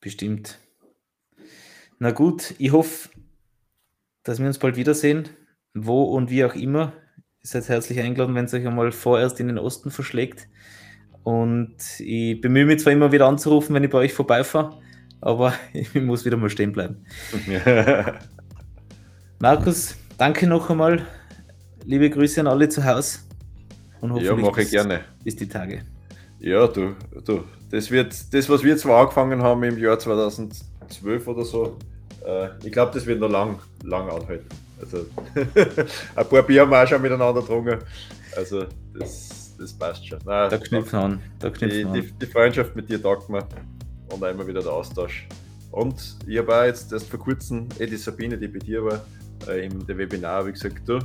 S2: Bestimmt. Na gut, ich hoffe, dass wir uns bald wiedersehen, wo und wie auch immer. Ihr seid herzlich eingeladen, wenn es euch einmal vorerst in den Osten verschlägt. Und ich bemühe mich zwar immer wieder anzurufen, wenn ich bei euch vorbeifahre, aber ich muss wieder mal stehen bleiben. Markus, danke noch einmal. Liebe Grüße an alle zu Hause.
S1: Und hoffentlich ja, mache ich gerne.
S2: Bis die Tage.
S1: Ja, du, du. Das wird das, was wir zwar angefangen haben im Jahr 2012 oder so, äh, ich glaube, das wird noch lang, lang anhalten. Also ein paar Bier haben wir auch schon miteinander getrunken. Also das, das passt schon.
S2: Nein, da knüpfen an.
S1: Da knüpfen die, die, die, Freundschaft mit dir taugt mir und auch immer wieder der Austausch. Und ich habe auch jetzt erst vor kurzem, eh die Sabine, die bei dir war, äh, im Webinar, wie gesagt, du,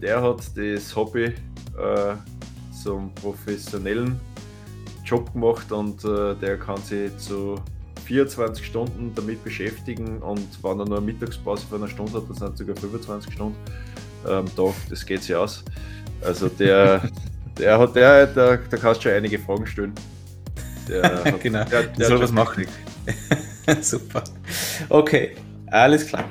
S1: der hat das Hobby äh, zum professionellen Job gemacht und äh, der kann sich zu 24 Stunden damit beschäftigen und wenn er nur eine Mittagspause von einer Stunde hat, das sind sogar 25 Stunden am ähm, Tag, das geht sich aus. Also der, der hat, der, der, der kannst schon einige Fragen stellen.
S2: Der hat, genau, der, der soll was machen. Super. Okay, alles klar.